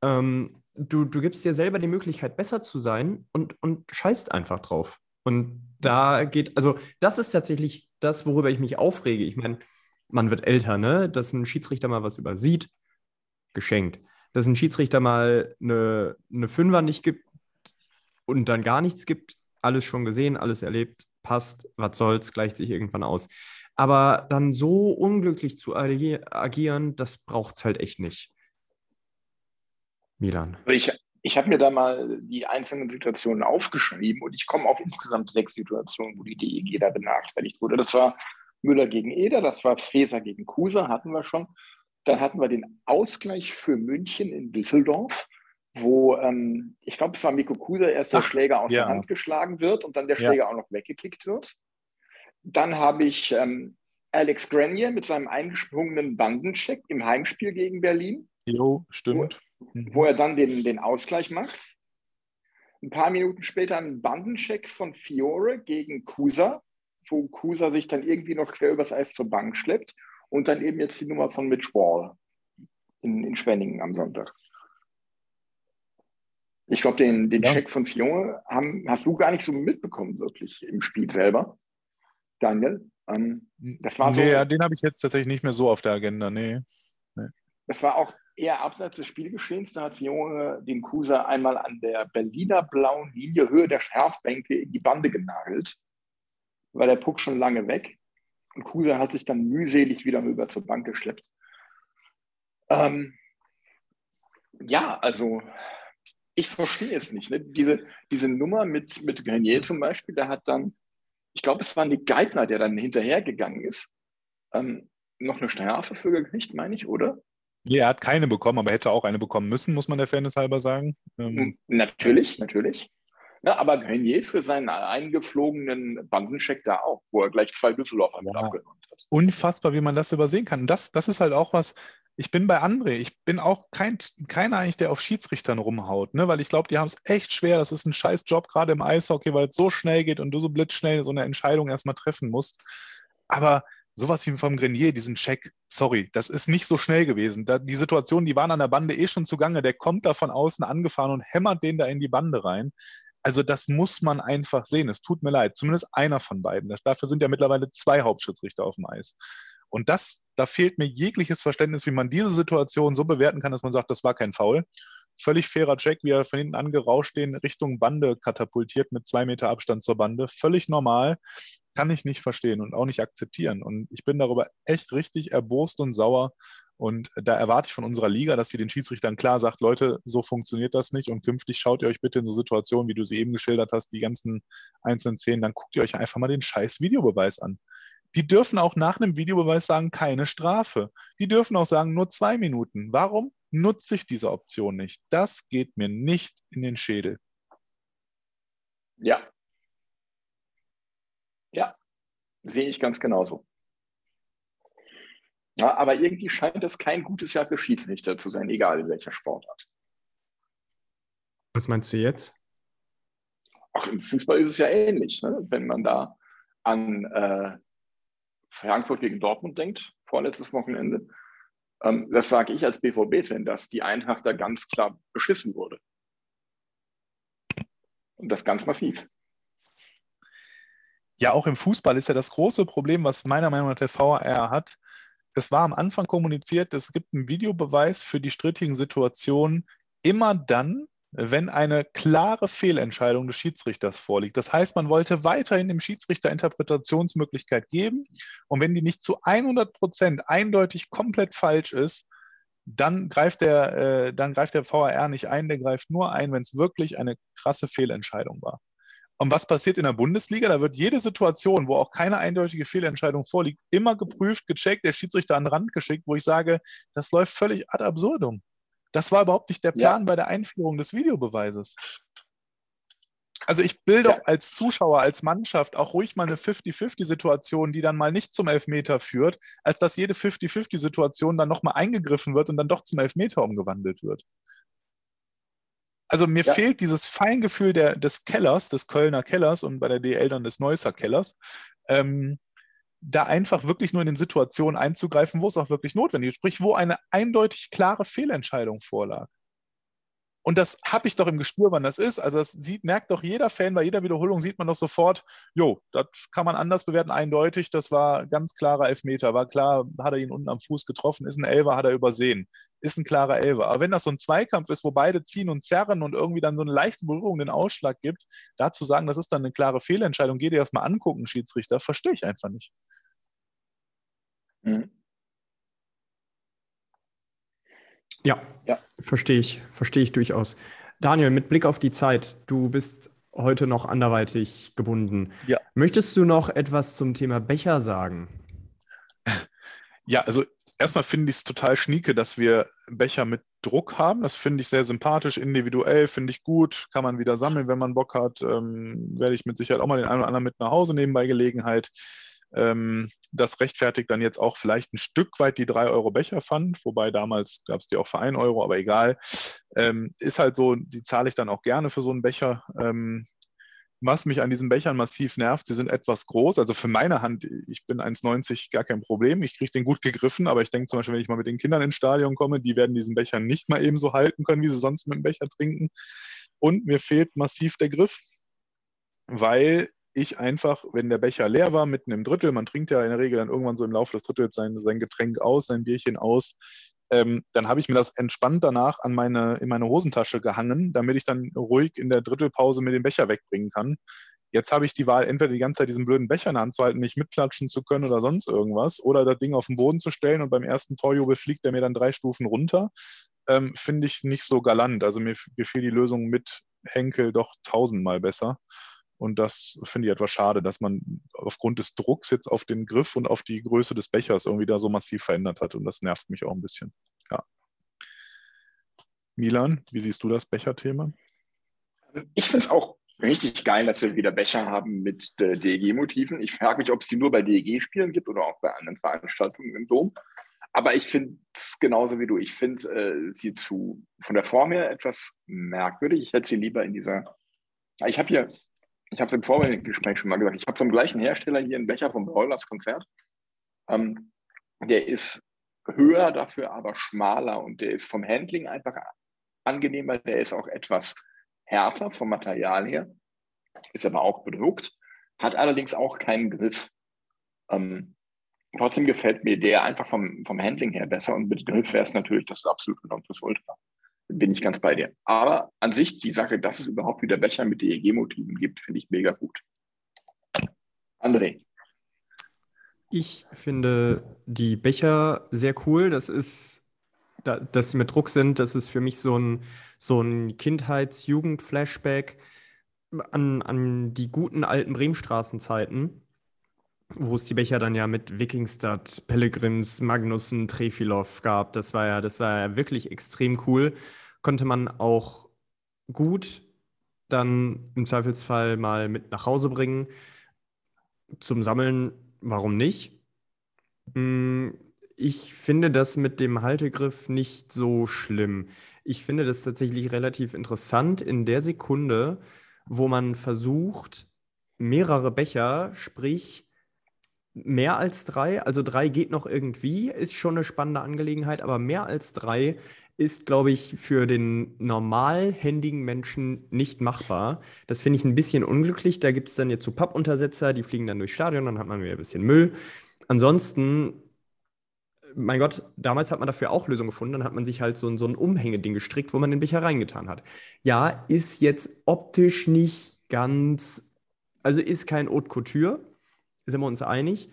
ähm, du, du gibst dir selber die Möglichkeit, besser zu sein und, und scheißt einfach drauf. Und da geht, also das ist tatsächlich das, worüber ich mich aufrege. Ich meine, man wird älter, ne? Dass ein Schiedsrichter mal was übersieht, geschenkt. Dass ein Schiedsrichter mal eine, eine Fünfer nicht gibt und dann gar nichts gibt, alles schon gesehen, alles erlebt, passt, was soll's, gleicht sich irgendwann aus. Aber dann so unglücklich zu agieren, das braucht es halt echt nicht. Milan.
Ich, ich habe mir da mal die einzelnen Situationen aufgeschrieben und ich komme auf insgesamt sechs Situationen, wo die DEG da benachteiligt wurde. Das war Müller gegen Eder, das war Feser gegen Kusa, hatten wir schon. Dann hatten wir den Ausgleich für München in Düsseldorf, wo ähm, ich glaube, es war Miko Kusa, erst der
Ach,
Schläger aus
ja.
der Hand geschlagen wird und dann der
Ja.
Schläger auch noch weggekickt wird. Dann habe ich ähm, Alex Grenier mit seinem eingesprungenen Bandencheck im Heimspiel gegen Berlin
Jo, stimmt. Mhm.
wo er dann den, den Ausgleich macht. Ein paar Minuten später ein Bandencheck von Fiore gegen Kusa, wo Kusa sich dann irgendwie noch quer übers Eis zur Bank schleppt. Und dann eben jetzt die Nummer von Mitch Wall in, in Schwenningen am Sonntag. Ich glaube, den, den
Ja.
Check von Fiore haben, hast du gar nicht so mitbekommen, wirklich im Spiel selber, Daniel. Ähm, das war so-
Nee, ja, den habe ich jetzt tatsächlich nicht mehr so auf der Agenda. Nee.
Das war auch eher abseits des Spielgeschehens. Da hat Fiore den Kusa einmal an der Berliner blauen Linie Höhe der Schärfbänke in die Bande genagelt. War der Puck schon lange weg. Und Kusa hat sich dann mühselig wieder rüber zur Bank geschleppt. Ähm, ja, also ich verstehe es nicht. Ne? Diese, diese Nummer mit, mit Grenier zum Beispiel, der hat dann, ich glaube, es war Nick Geithner, der dann hinterhergegangen ist, ähm, noch eine Strafe für gekriegt, meine ich, oder?
Nee, er hat keine bekommen, aber hätte auch eine bekommen müssen, muss man der Fairness halber sagen. Ähm,
Natürlich, natürlich. Ja, aber Grenier für seinen eingeflogenen Bandencheck da auch, wo er gleich zwei Düsseldorfer mit
Ja.
abgenommen hat.
unfassbar, wie man das übersehen kann. Das, das ist halt auch was, ich bin bei André, ich bin auch kein, keiner eigentlich, der auf Schiedsrichtern rumhaut, ne? weil ich glaube, die haben es echt schwer. Das ist ein scheiß Job, gerade im Eishockey, weil es so schnell geht und du so blitzschnell so eine Entscheidung erstmal treffen musst. Aber sowas wie vom Grenier, diesen Check, sorry, das ist nicht so schnell gewesen. Da, die Situation, die waren an der Bande eh schon zugange, der kommt da von außen angefahren und hämmert den da in die Bande rein. Also das muss man einfach sehen. Es tut mir leid, zumindest einer von beiden. Dafür sind ja mittlerweile zwei Hauptschiedsrichter auf dem Eis. Und das, da fehlt mir jegliches Verständnis, wie man diese Situation so bewerten kann, dass man sagt, das war kein Foul. Völlig fairer Check, wie er von hinten angerauscht den Richtung Bande katapultiert mit zwei Meter Abstand zur Bande. Völlig normal, kann ich nicht verstehen und auch nicht akzeptieren. Und ich bin darüber echt richtig erbost und sauer. Und da erwarte ich von unserer Liga, dass sie den Schiedsrichtern klar sagt, Leute, so funktioniert das nicht und künftig schaut ihr euch bitte in so Situationen, wie du sie eben geschildert hast, die ganzen einzelnen Szenen, dann guckt ihr euch einfach mal den scheiß Videobeweis an. Die dürfen auch nach einem Videobeweis sagen, keine Strafe. Die dürfen auch sagen, nur zwei Minuten. Warum nutze ich diese Option nicht? Das geht mir nicht in den Schädel.
Ja. Ja, sehe ich ganz genauso. Ja, aber irgendwie scheint es kein gutes Jahr für Schiedsrichter zu sein, egal in welcher Sportart.
Was meinst du jetzt?
Auch im Fußball ist es ja ähnlich, ne? wenn man da an äh, Frankfurt gegen Dortmund denkt, vorletztes Wochenende. Ähm, das sage ich als BVB-Fan, dass die Eintracht da ganz klar beschissen wurde. Und das ganz massiv.
Ja, auch im Fußball ist ja das große Problem, was meiner Meinung nach der VAR hat. Es war am Anfang kommuniziert, es gibt einen Videobeweis für die strittigen Situationen immer dann, wenn eine klare Fehlentscheidung des Schiedsrichters vorliegt. Das heißt, man wollte weiterhin dem Schiedsrichter Interpretationsmöglichkeit geben. Und wenn die nicht zu 100 Prozent eindeutig komplett falsch ist, dann greift, der, äh, dann greift der VAR nicht ein, der greift nur ein, wenn es wirklich eine krasse Fehlentscheidung war. Und was passiert in der Bundesliga? Da wird jede Situation, wo auch keine eindeutige Fehlentscheidung vorliegt, immer geprüft, gecheckt, der Schiedsrichter an den Rand geschickt, wo ich sage, das läuft völlig ad absurdum. Das war überhaupt nicht der Plan
Ja.
bei der Einführung des Videobeweises. Also ich will doch
Ja.
als Zuschauer, als Mannschaft auch ruhig mal eine 50-50-Situation, die dann mal nicht zum Elfmeter führt, als dass jede 50-50-Situation dann nochmal eingegriffen wird und dann doch zum Elfmeter umgewandelt wird. Also mir
Ja.
fehlt dieses Feingefühl der, des Kellers, des Kölner Kellers und bei der DL dann des Neusser Kellers, ähm, da einfach wirklich nur in den Situationen einzugreifen, wo es auch wirklich notwendig ist, sprich, wo eine eindeutig klare Fehlentscheidung vorlag. Und das habe ich doch im Gespür, wann das ist. Also das sieht, merkt doch jeder Fan, bei jeder Wiederholung sieht man doch sofort, jo, das kann man anders bewerten, eindeutig, das war ganz klarer Elfmeter, war klar, hat er ihn unten am Fuß getroffen, ist ein Elfer, hat er übersehen, ist ein klarer Elfer. Aber wenn das so ein Zweikampf ist, wo beide ziehen und zerren und irgendwie dann so eine leichte Berührung den Ausschlag gibt, da zu sagen, das ist dann eine klare Fehlentscheidung, geh dir das mal angucken, Schiedsrichter, verstehe ich einfach nicht.
Mhm.
Ja,
Ja.
verstehe ich, verstehe ich durchaus. Daniel, mit Blick auf die Zeit, du bist heute noch anderweitig gebunden.
Ja.
Möchtest du noch etwas zum Thema Becher sagen?
Ja, also erstmal finde ich es total schnieke, dass wir Becher mit Druck haben. Das finde ich sehr sympathisch, individuell, finde ich gut. Kann man wieder sammeln, wenn man Bock hat. Ähm, werde ich mit Sicherheit auch mal den einen oder anderen mit nach Hause nehmen bei Gelegenheit. Ähm, das rechtfertigt dann jetzt auch vielleicht ein Stück weit die 3 Euro Becherpfand, wobei damals gab es die auch für 1 Euro, aber egal. Ähm, ist halt so, die zahle ich dann auch gerne für so einen Becher. Ähm, was mich an diesen Bechern massiv nervt, sie sind etwas groß. Also für meine Hand, ich bin 1,90 gar kein Problem. Ich kriege den gut gegriffen, aber ich denke zum Beispiel, wenn ich mal mit den Kindern ins Stadion komme, die werden diesen Becher nicht mal eben so halten können, wie sie sonst mit dem Becher trinken. Und mir fehlt massiv der Griff, weil ich einfach, wenn der Becher leer war, mitten im Drittel, man trinkt ja in der Regel dann irgendwann so im Laufe des Drittels sein, sein Getränk aus, sein Bierchen aus, ähm, dann habe ich mir das entspannt danach an meine, in meine Hosentasche gehangen, damit ich dann ruhig in der Drittelpause mir den Becher wegbringen kann. Jetzt habe ich die Wahl, entweder die ganze Zeit diesen blöden Becher in der Hand zu halten, nicht mitklatschen zu können oder sonst irgendwas, oder das Ding auf den Boden zu stellen und beim ersten Torjubel fliegt er mir dann drei Stufen runter. Ähm, Finde ich nicht so galant. Also mir gefiel die Lösung mit Henkel doch tausendmal besser. Und das finde ich etwas schade, dass man aufgrund des Drucks jetzt auf den Griff und auf die Größe des Bechers irgendwie da so massiv verändert hat. Und das nervt mich auch ein bisschen. Ja. Milan, wie siehst du das Becherthema?
Ich finde es auch richtig geil, dass wir wieder Becher haben mit äh, DEG-Motiven. Ich frage mich, ob es die nur bei DEG-Spielen gibt oder auch bei anderen Veranstaltungen im Dom. Aber ich finde es genauso wie du. Ich finde äh, sie zu von der Form her etwas merkwürdig. Ich hätte sie lieber in dieser. Ich habe hier ich habe es im Vorgespräch schon mal gesagt, ich habe vom gleichen Hersteller hier einen Becher vom Broilers Konzert. Ähm, der ist höher, dafür aber schmaler und der ist vom Handling einfach angenehmer. Der ist auch etwas härter vom Material her, ist aber auch bedruckt, hat allerdings auch keinen Griff. Ähm, trotzdem gefällt mir der einfach vom, vom Handling her besser und mit Griff wäre es natürlich das absolut Nonplusultra bin ich ganz bei dir. Aber an sich die Sache, dass es überhaupt wieder Becher mit DEG-Motiven gibt, finde ich mega gut. André.
Ich finde die Becher sehr cool. Das ist, dass sie mit Druck sind, das ist für mich so ein, so ein Kindheits-Jugend-Flashback an, an die guten alten Bremenstraßenzeiten, wo es die Becher dann ja mit Wikingstad, Pellegrims, Magnussen, Trefilov gab. Das war ja, das war ja wirklich extrem cool konnte man auch gut dann im Zweifelsfall mal mit nach Hause bringen. Zum Sammeln, warum nicht? Hm, ich finde das mit dem Haltegriff nicht so schlimm. Ich finde das tatsächlich relativ interessant in der Sekunde, wo man versucht, mehrere Becher, sprich mehr als drei, also drei geht noch irgendwie, ist schon eine spannende Angelegenheit, aber mehr als drei ist, glaube ich, für den normalhändigen Menschen nicht machbar. Das finde ich ein bisschen unglücklich. Da gibt es dann jetzt so Pappuntersetzer, die fliegen dann durchs Stadion, dann hat man wieder ein bisschen Müll. Ansonsten, mein Gott, damals hat man dafür auch Lösungen gefunden. Dann hat man sich halt so, so ein Umhängeding gestrickt, wo man den Becher reingetan hat. Ja, ist jetzt optisch nicht ganz, also ist kein Haute Couture, sind wir uns einig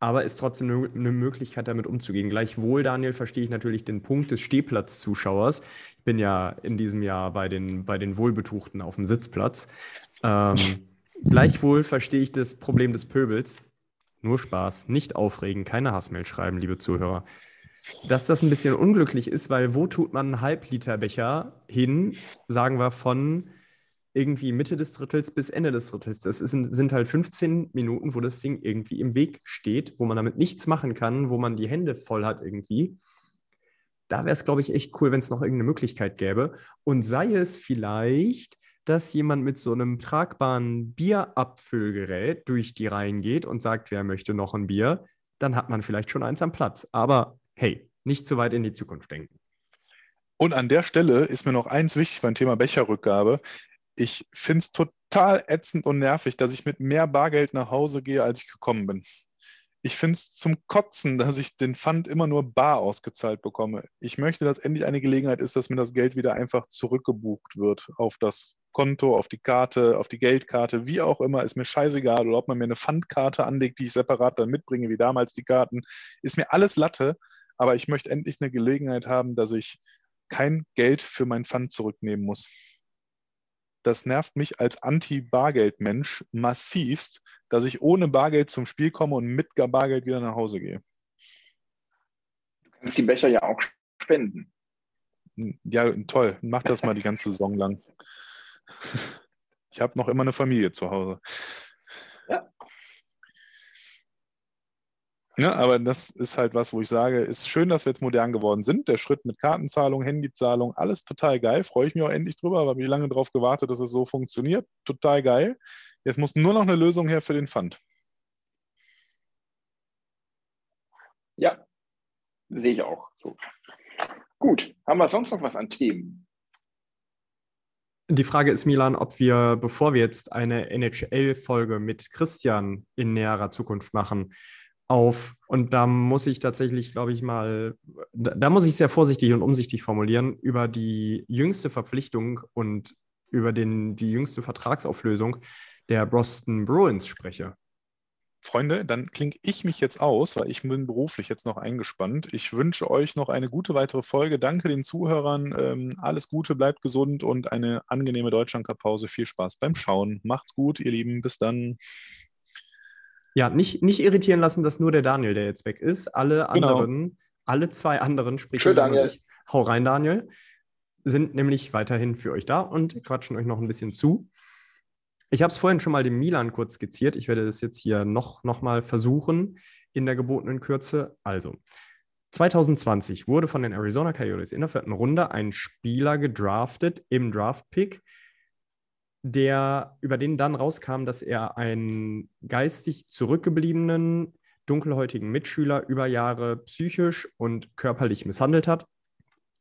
aber ist trotzdem eine Möglichkeit, damit umzugehen. Gleichwohl, Daniel, verstehe ich natürlich den Punkt des Stehplatzzuschauers. Ich bin ja in diesem Jahr bei den, bei den Wohlbetuchten auf dem Sitzplatz. Ähm, [LAUGHS] gleichwohl verstehe ich das Problem des Pöbels. Nur Spaß, nicht aufregen, keine Hassmail schreiben, liebe Zuhörer. Dass das ein bisschen unglücklich ist, weil wo tut man einen Halbliterbecher hin, sagen wir von irgendwie Mitte des Drittels bis Ende des Drittels. Das ist, sind halt 15 Minuten, wo das Ding irgendwie im Weg steht, wo man damit nichts machen kann, wo man die Hände voll hat irgendwie. Da wäre es, glaube ich, echt cool, wenn es noch irgendeine Möglichkeit gäbe. Und sei es vielleicht, dass jemand mit so einem tragbaren Bierabfüllgerät durch die Reihen geht und sagt, wer möchte noch ein Bier, dann hat man vielleicht schon eins am Platz. Aber hey, nicht zu weit in die Zukunft denken.
Und an der Stelle ist mir noch eins wichtig beim Thema Becherrückgabe ich finde es total ätzend und nervig, dass ich mit mehr Bargeld nach Hause gehe, als ich gekommen bin. Ich finde es zum Kotzen, dass ich den Pfand immer nur bar ausgezahlt bekomme. Ich möchte, dass endlich eine Gelegenheit ist, dass mir das Geld wieder einfach zurückgebucht wird auf das Konto, auf die Karte, auf die Geldkarte, wie auch immer, ist mir scheißegal. Oder ob man mir eine Pfandkarte anlegt, die ich separat dann mitbringe, wie damals die Karten, ist mir alles Latte. Aber ich möchte endlich eine Gelegenheit haben, dass ich kein Geld für mein Pfand zurücknehmen muss. Das nervt mich als Anti-Bargeld-Mensch massivst, dass ich ohne Bargeld zum Spiel komme und mit Bargeld wieder nach Hause gehe.
Du kannst die Becher ja auch spenden.
Ja, toll. Mach das mal die ganze Saison lang. [LAUGHS] Ich habe noch immer eine Familie zu Hause.
Ja,
aber das ist halt was, wo ich sage, ist schön, dass wir jetzt modern geworden sind. Der Schritt mit Kartenzahlung, Handyzahlung, alles total geil. Freue ich mich auch endlich drüber, aber habe ich lange darauf gewartet, dass es so funktioniert. Total geil. Jetzt muss nur noch eine Lösung her für den Pfand.
Ja, sehe ich auch so. Gut, haben wir sonst noch was an Themen?
Die Frage ist, Milan, ob wir, bevor wir jetzt eine NHL-Folge mit Christian in näherer Zukunft machen, auf, und da muss ich tatsächlich, glaube ich mal, da, da, muss ich sehr vorsichtig und umsichtig formulieren, über die jüngste Verpflichtung und über den, die jüngste Vertragsauflösung der Boston Bruins spreche.
Freunde, dann klinge ich mich jetzt aus, weil ich bin beruflich jetzt noch eingespannt. Ich wünsche euch noch eine gute weitere Folge. Danke den Zuhörern. Ähm, alles Gute, bleibt gesund und eine angenehme Deutschlandcup-Pause. Viel Spaß beim Schauen. Macht's gut, ihr Lieben. Bis dann.
Ja, nicht, nicht irritieren lassen, dass nur der Daniel, der jetzt weg ist. Alle genau. anderen, alle zwei anderen, sprich
Schön, Daniel. Ich,
hau rein, Daniel, sind nämlich weiterhin für euch da und quatschen euch noch ein bisschen zu. Ich habe es vorhin schon mal dem Milan kurz skizziert. Ich werde das jetzt hier noch, noch mal versuchen in der gebotenen Kürze. Also, 2020 wurde von den Arizona Coyotes in der vierten Runde ein Spieler gedraftet im Draft-Pick, der, über den dann rauskam, dass er einen geistig zurückgebliebenen, dunkelhäutigen Mitschüler über Jahre psychisch und körperlich misshandelt hat.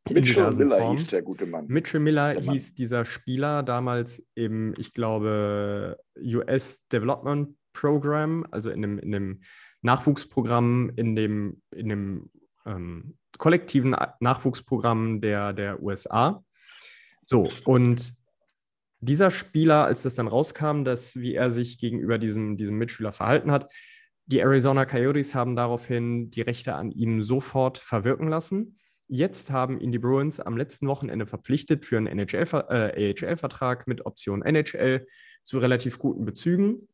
Mitchell Miller Formen. hieß der gute Mann.
Mitchell Miller hieß dieser Spieler damals im, ich glaube, US Development Program, also in dem, in dem Nachwuchsprogramm, in dem, in dem ähm, kollektiven Nachwuchsprogramm der, der USA. So, und dieser Spieler, als das dann rauskam, dass wie er sich gegenüber diesem, diesem Mitschüler verhalten hat, die Arizona Coyotes haben daraufhin die Rechte an ihm sofort verwirken lassen. Jetzt haben ihn die Bruins am letzten Wochenende verpflichtet für einen NHL, äh, AHL-Vertrag mit Option NHL zu relativ guten Bezügen.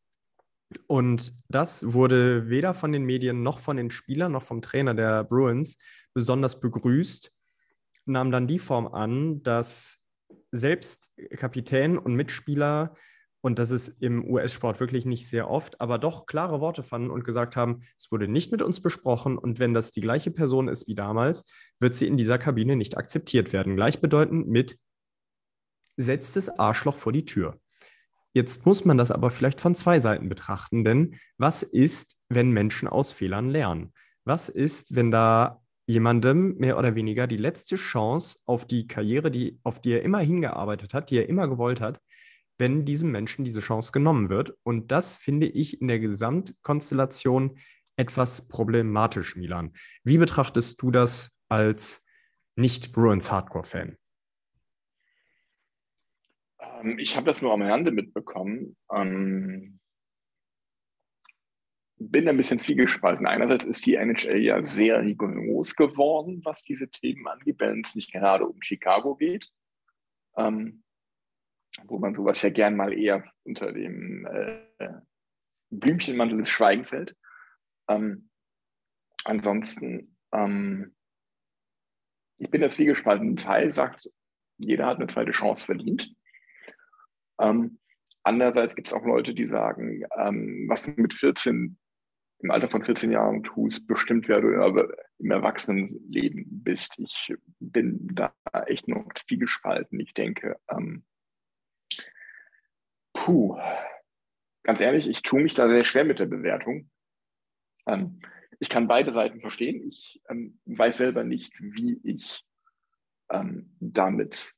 Und das wurde weder von den Medien noch von den Spielern noch vom Trainer der Bruins besonders begrüßt, nahm dann die Form an, dass selbst Kapitän und Mitspieler, und das ist im US-Sport wirklich nicht sehr oft, aber doch klare Worte fanden und gesagt haben, es wurde nicht mit uns besprochen und wenn das die gleiche Person ist wie damals, wird sie in dieser Kabine nicht akzeptiert werden. Gleichbedeutend mit setzt das Arschloch vor die Tür. Jetzt muss man das aber vielleicht von zwei Seiten betrachten, denn was ist, wenn Menschen aus Fehlern lernen? Was ist, wenn da jemandem mehr oder weniger die letzte Chance auf die Karriere, die, auf die er immer hingearbeitet hat, die er immer gewollt hat, wenn diesem Menschen diese Chance genommen wird. Und das finde ich in der Gesamtkonstellation etwas problematisch, Milan. Wie betrachtest du das als Nicht-Bruins-Hardcore-Fan?
Ähm, ich habe das nur am Rande mitbekommen. Ähm, bin ein bisschen zwiegespalten. Einerseits ist die NHL ja sehr rigoros geworden, was diese Themen angeht, wenn es nicht gerade um Chicago geht, ähm, wo man sowas ja gern mal eher unter dem äh, Blümchenmantel des Schweigens hält. Ähm, ansonsten, ähm, ich bin der zwiegespalten. Ein Teil sagt, jeder hat eine zweite Chance verdient. Ähm, andererseits gibt es auch Leute, die sagen, ähm, was du mit 14 im Alter von 14 Jahren tust, bestimmt, wer du im Erwachsenenleben bist. Ich bin da echt noch zwiegespalten. Ich denke, ähm, puh, ganz ehrlich, ich tue mich da sehr schwer mit der Bewertung. Ähm, ich kann beide Seiten verstehen. Ich ähm, weiß selber nicht, wie ich ähm, damit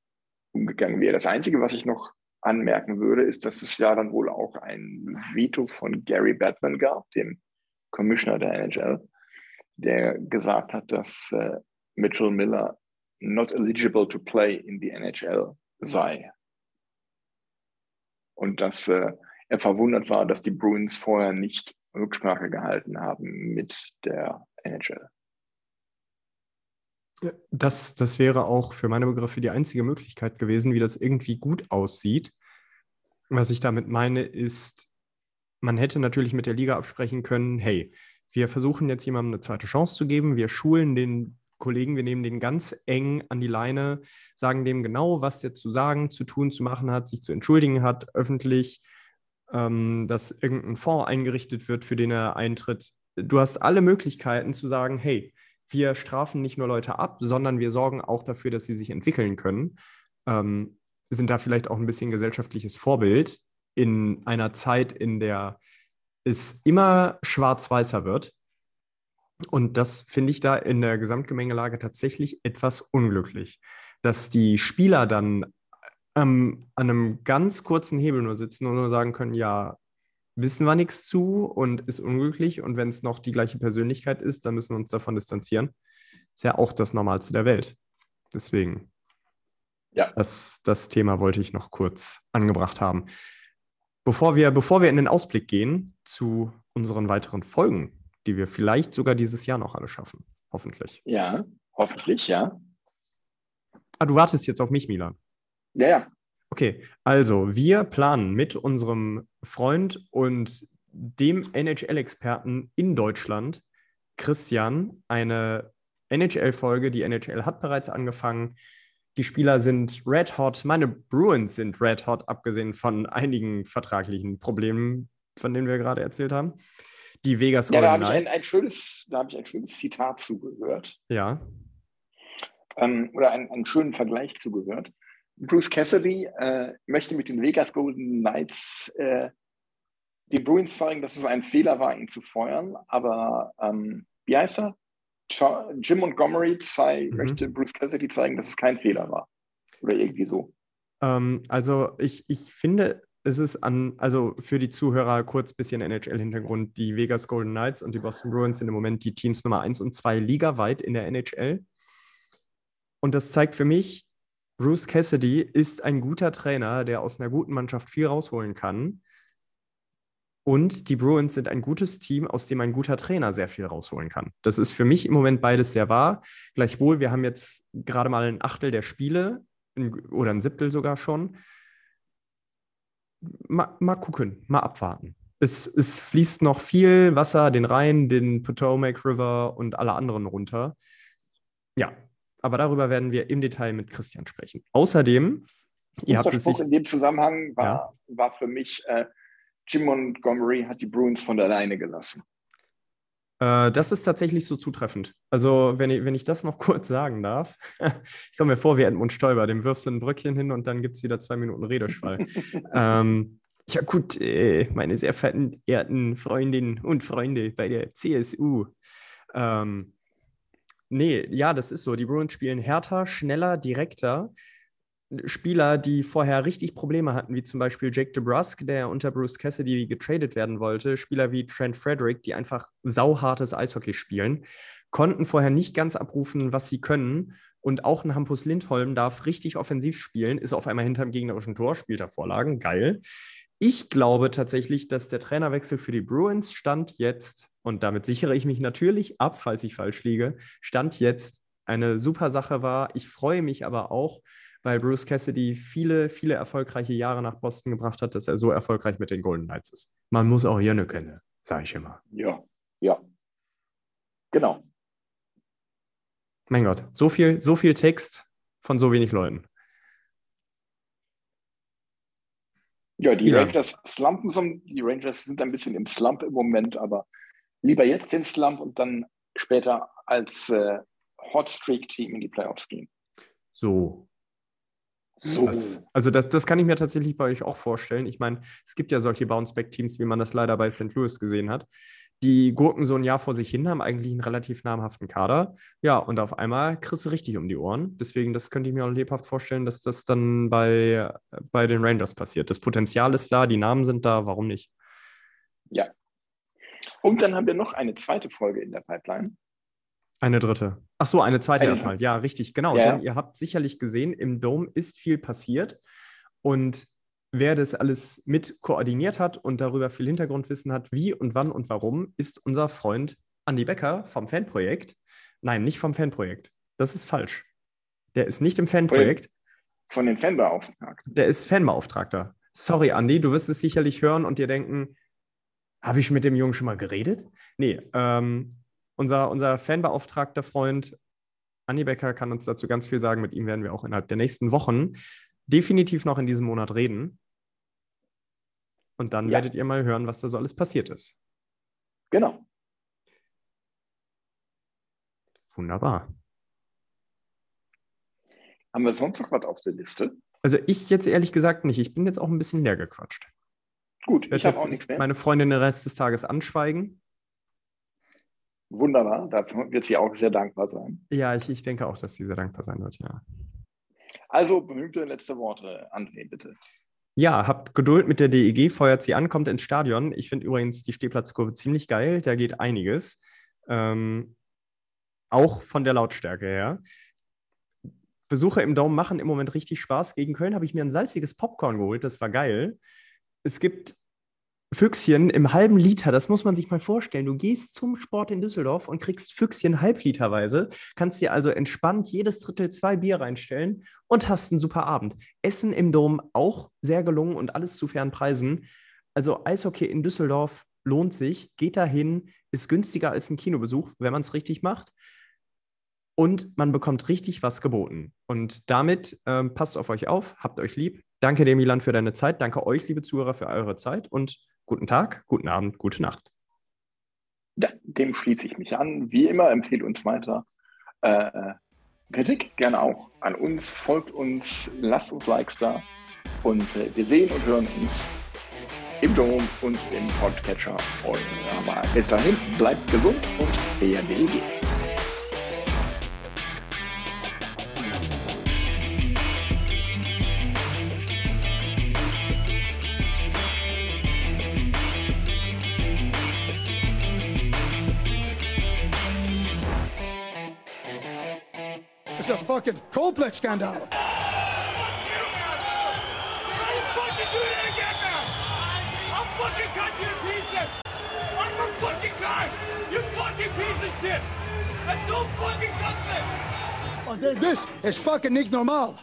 umgegangen wäre. Das Einzige, was ich noch anmerken würde, ist, dass es ja dann wohl auch ein Veto von Gary Batman gab, dem Commissioner der NHL, der gesagt hat, dass äh, Mitchell Miller not eligible to play in the NHL sei. Und dass äh, er verwundert war, dass die Bruins vorher nicht Rücksprache gehalten haben mit der NHL.
Das, das wäre auch für meine Begriffe die einzige Möglichkeit gewesen, wie das irgendwie gut aussieht. Was ich damit meine, ist, man hätte natürlich mit der Liga absprechen können, hey, wir versuchen jetzt jemandem eine zweite Chance zu geben, wir schulen den Kollegen, wir nehmen den ganz eng an die Leine, sagen dem genau, was der zu sagen, zu tun, zu machen hat, sich zu entschuldigen hat, öffentlich, ähm, dass irgendein Fonds eingerichtet wird, für den er eintritt. Du hast alle Möglichkeiten zu sagen, hey, wir strafen nicht nur Leute ab, sondern wir sorgen auch dafür, dass sie sich entwickeln können. Ähm, sind da vielleicht auch ein bisschen gesellschaftliches Vorbild in einer Zeit, in der es immer schwarz-weißer wird. Und das finde ich da in der Gesamtgemengelage tatsächlich etwas unglücklich, dass die Spieler dann ähm, an einem ganz kurzen Hebel nur sitzen und nur sagen können, ja, wissen wir nichts zu und ist unglücklich. Und wenn es noch die gleiche Persönlichkeit ist, dann müssen wir uns davon distanzieren. Ist ja auch das Normalste der Welt. Deswegen, ja. das, das Thema wollte ich noch kurz angebracht haben. Bevor wir, bevor wir in den Ausblick gehen zu unseren weiteren Folgen, die wir vielleicht sogar dieses Jahr noch alle schaffen, hoffentlich.
Ja, hoffentlich, ja.
Ah, du wartest jetzt auf mich, Milan.
Ja, ja.
Okay, also wir planen mit unserem Freund und dem NHL-Experten in Deutschland, Christian, eine NHL-Folge. Die NHL hat bereits angefangen. Die Spieler sind red hot. Meine Bruins sind red hot, abgesehen von einigen vertraglichen Problemen, von denen wir gerade erzählt haben. Die Vegas
ja, Golden da habe ich ein, ein, schönes, da habe ich ein schönes Zitat zugehört.
Ja.
Ähm, oder einen, einen schönen Vergleich zugehört. Bruce Cassidy äh, möchte mit den Vegas Golden Knights äh, den Bruins zeigen, dass es ein Fehler war, ihn zu feuern. Aber ähm, wie heißt er? Jim Montgomery zei mhm. möchte Bruce Cassidy zeigen, dass es kein Fehler war. Oder irgendwie so.
Ähm, also ich, ich finde, es ist an, also für die Zuhörer kurz ein bisschen NHL-Hintergrund. Die Vegas Golden Knights und die Boston Bruins sind im Moment die Teams Nummer 1 und 2 ligaweit in der NHL. Und das zeigt für mich, Bruce Cassidy ist ein guter Trainer, der aus einer guten Mannschaft viel rausholen kann. Und die Bruins sind ein gutes Team, aus dem ein guter Trainer sehr viel rausholen kann. Das ist für mich im Moment beides sehr wahr. Gleichwohl, wir haben jetzt gerade mal ein Achtel der Spiele oder ein Siebtel sogar schon. Mal, mal gucken, mal abwarten. Es, es fließt noch viel Wasser den Rhein, den Potomac River und alle anderen runter. Ja, aber darüber werden wir im Detail mit Christian sprechen. Außerdem,
ihr habt es sich, in dem Zusammenhang war, ja. war für mich, äh, Jim Montgomery hat die Bruins von der Leine gelassen.
Äh, das ist tatsächlich so zutreffend. Also, wenn ich, wenn ich das noch [LAUGHS] kurz sagen darf, [LAUGHS] ich komme mir vor wie Edmund Stoiber, dem wirfst du ein Bröckchen hin und dann gibt es wieder zwei Minuten Redeschwall. [LAUGHS] ähm, ja, gut, äh, meine sehr verehrten Freundinnen und Freunde bei der CSU. Ähm, Nee, ja, das ist so. Die Bruins spielen härter, schneller, direkter. Spieler, die vorher richtig Probleme hatten, wie zum Beispiel Jake DeBrusk, der unter Bruce Cassidy getradet werden wollte, Spieler wie Trent Frederick, die einfach sauhartes Eishockey spielen, konnten vorher nicht ganz abrufen, was sie können. Und auch ein Hampus Lindholm darf richtig offensiv spielen, ist auf einmal hinterm gegnerischen Tor, spielt da Vorlagen, geil. Ich glaube tatsächlich, dass der Trainerwechsel für die Bruins stand jetzt, und damit sichere ich mich natürlich ab, falls ich falsch liege, stand jetzt eine super Sache war. Ich freue mich aber auch, weil Bruce Cassidy viele, viele erfolgreiche Jahre nach Boston gebracht hat, dass er so erfolgreich mit den Golden Knights ist. Man muss auch Jönne kennen, sage ich immer.
Ja, ja. Genau.
Mein Gott, so viel, so viel Text von so wenig Leuten.
Ja, die ja. Rangers slumpen so, die Rangers sind ein bisschen im Slump im Moment, aber lieber jetzt den Slump und dann später als äh, Hotstreak-Team in die Playoffs gehen.
So. So. Das, also das, das kann ich mir tatsächlich bei euch auch vorstellen. Ich meine, es gibt ja solche Bounceback-Teams, wie man das leider bei St. Louis gesehen hat die gurken so ein Jahr vor sich hin, haben eigentlich einen relativ namhaften Kader. Ja, und auf einmal kriegst du richtig um die Ohren. Deswegen, das könnte ich mir auch lebhaft vorstellen, dass das dann bei, bei den Rangers passiert. Das Potenzial ist da, die Namen sind da, warum nicht?
Ja. Und dann haben wir noch eine zweite Folge in der Pipeline.
Eine dritte. Ach so, eine zweite eine erstmal. Ja, richtig, genau. Ja. Denn ihr habt sicherlich gesehen, im Dome ist viel passiert. Und Wer das alles mit koordiniert hat und darüber viel Hintergrundwissen hat, wie und wann und warum, ist unser Freund Andy Becker vom Fanprojekt. Nein, nicht vom Fanprojekt. Das ist falsch. Der ist nicht im Fanprojekt.
Von den Fanbeauftragten.
Der ist Fanbeauftragter. Sorry, Andy, du wirst es sicherlich hören und dir denken, habe ich mit dem Jungen schon mal geredet? Nee, ähm, unser, unser Fanbeauftragter Freund Anni Becker kann uns dazu ganz viel sagen. Mit ihm werden wir auch innerhalb der nächsten Wochen definitiv noch in diesem Monat reden. Und dann
Ja.
werdet ihr mal hören, was da so alles passiert ist.
Genau.
Wunderbar.
Haben wir sonst noch was auf der Liste?
Also ich jetzt ehrlich gesagt nicht. Ich bin jetzt auch ein bisschen leer gequatscht.
Gut,
Ich
ich
werde
habe auch
jetzt
nichts mehr.
meine Freundin den Rest des Tages anschweigen.
Wunderbar, dafür wird sie auch sehr dankbar sein.
Ja, ich, ich denke auch, dass sie sehr dankbar sein wird, ja.
Also berühmte letzte Worte, André, bitte.
Ja, habt Geduld mit der DEG, feuert sie an, kommt ins Stadion. Ich finde übrigens die Stehplatzkurve ziemlich geil, da geht einiges. Ähm, auch von der Lautstärke her. Besucher im Dome machen im Moment richtig Spaß. Gegen Köln habe ich mir ein salziges Popcorn geholt, das war geil. Es gibt Füchschen im halben Liter, das muss man sich mal vorstellen. Du gehst zum Sport in Düsseldorf und kriegst Füchschen halbliterweise, kannst dir also entspannt jedes Drittel zwei Bier reinstellen und hast einen super Abend. Essen im Dom auch sehr gelungen und alles zu fairen Preisen. Also Eishockey in Düsseldorf lohnt sich, geht dahin, ist günstiger als ein Kinobesuch, wenn man es richtig macht. Und man bekommt richtig was geboten. Und damit ähm, passt auf euch auf, habt euch lieb. Danke dir, Milan, für deine Zeit. Danke euch, liebe Zuhörer, für eure Zeit. Und guten Tag, guten Abend, gute Nacht.
Ja, dem schließe ich mich an. Wie immer, empfehle uns weiter. Äh, Kritik gerne auch an uns, folgt uns, lasst uns Likes da. Und äh, wir sehen und hören uns im Dom und im Podcatcher eurer Wahl. Bis dahin, bleibt gesund und BRDG.
Fucking complex scandal.
How you fucking do that again now? I'll fucking cut you to pieces! One more fucking time! You fucking piece of shit! That's so fucking gutless!
Und this is fucking normal.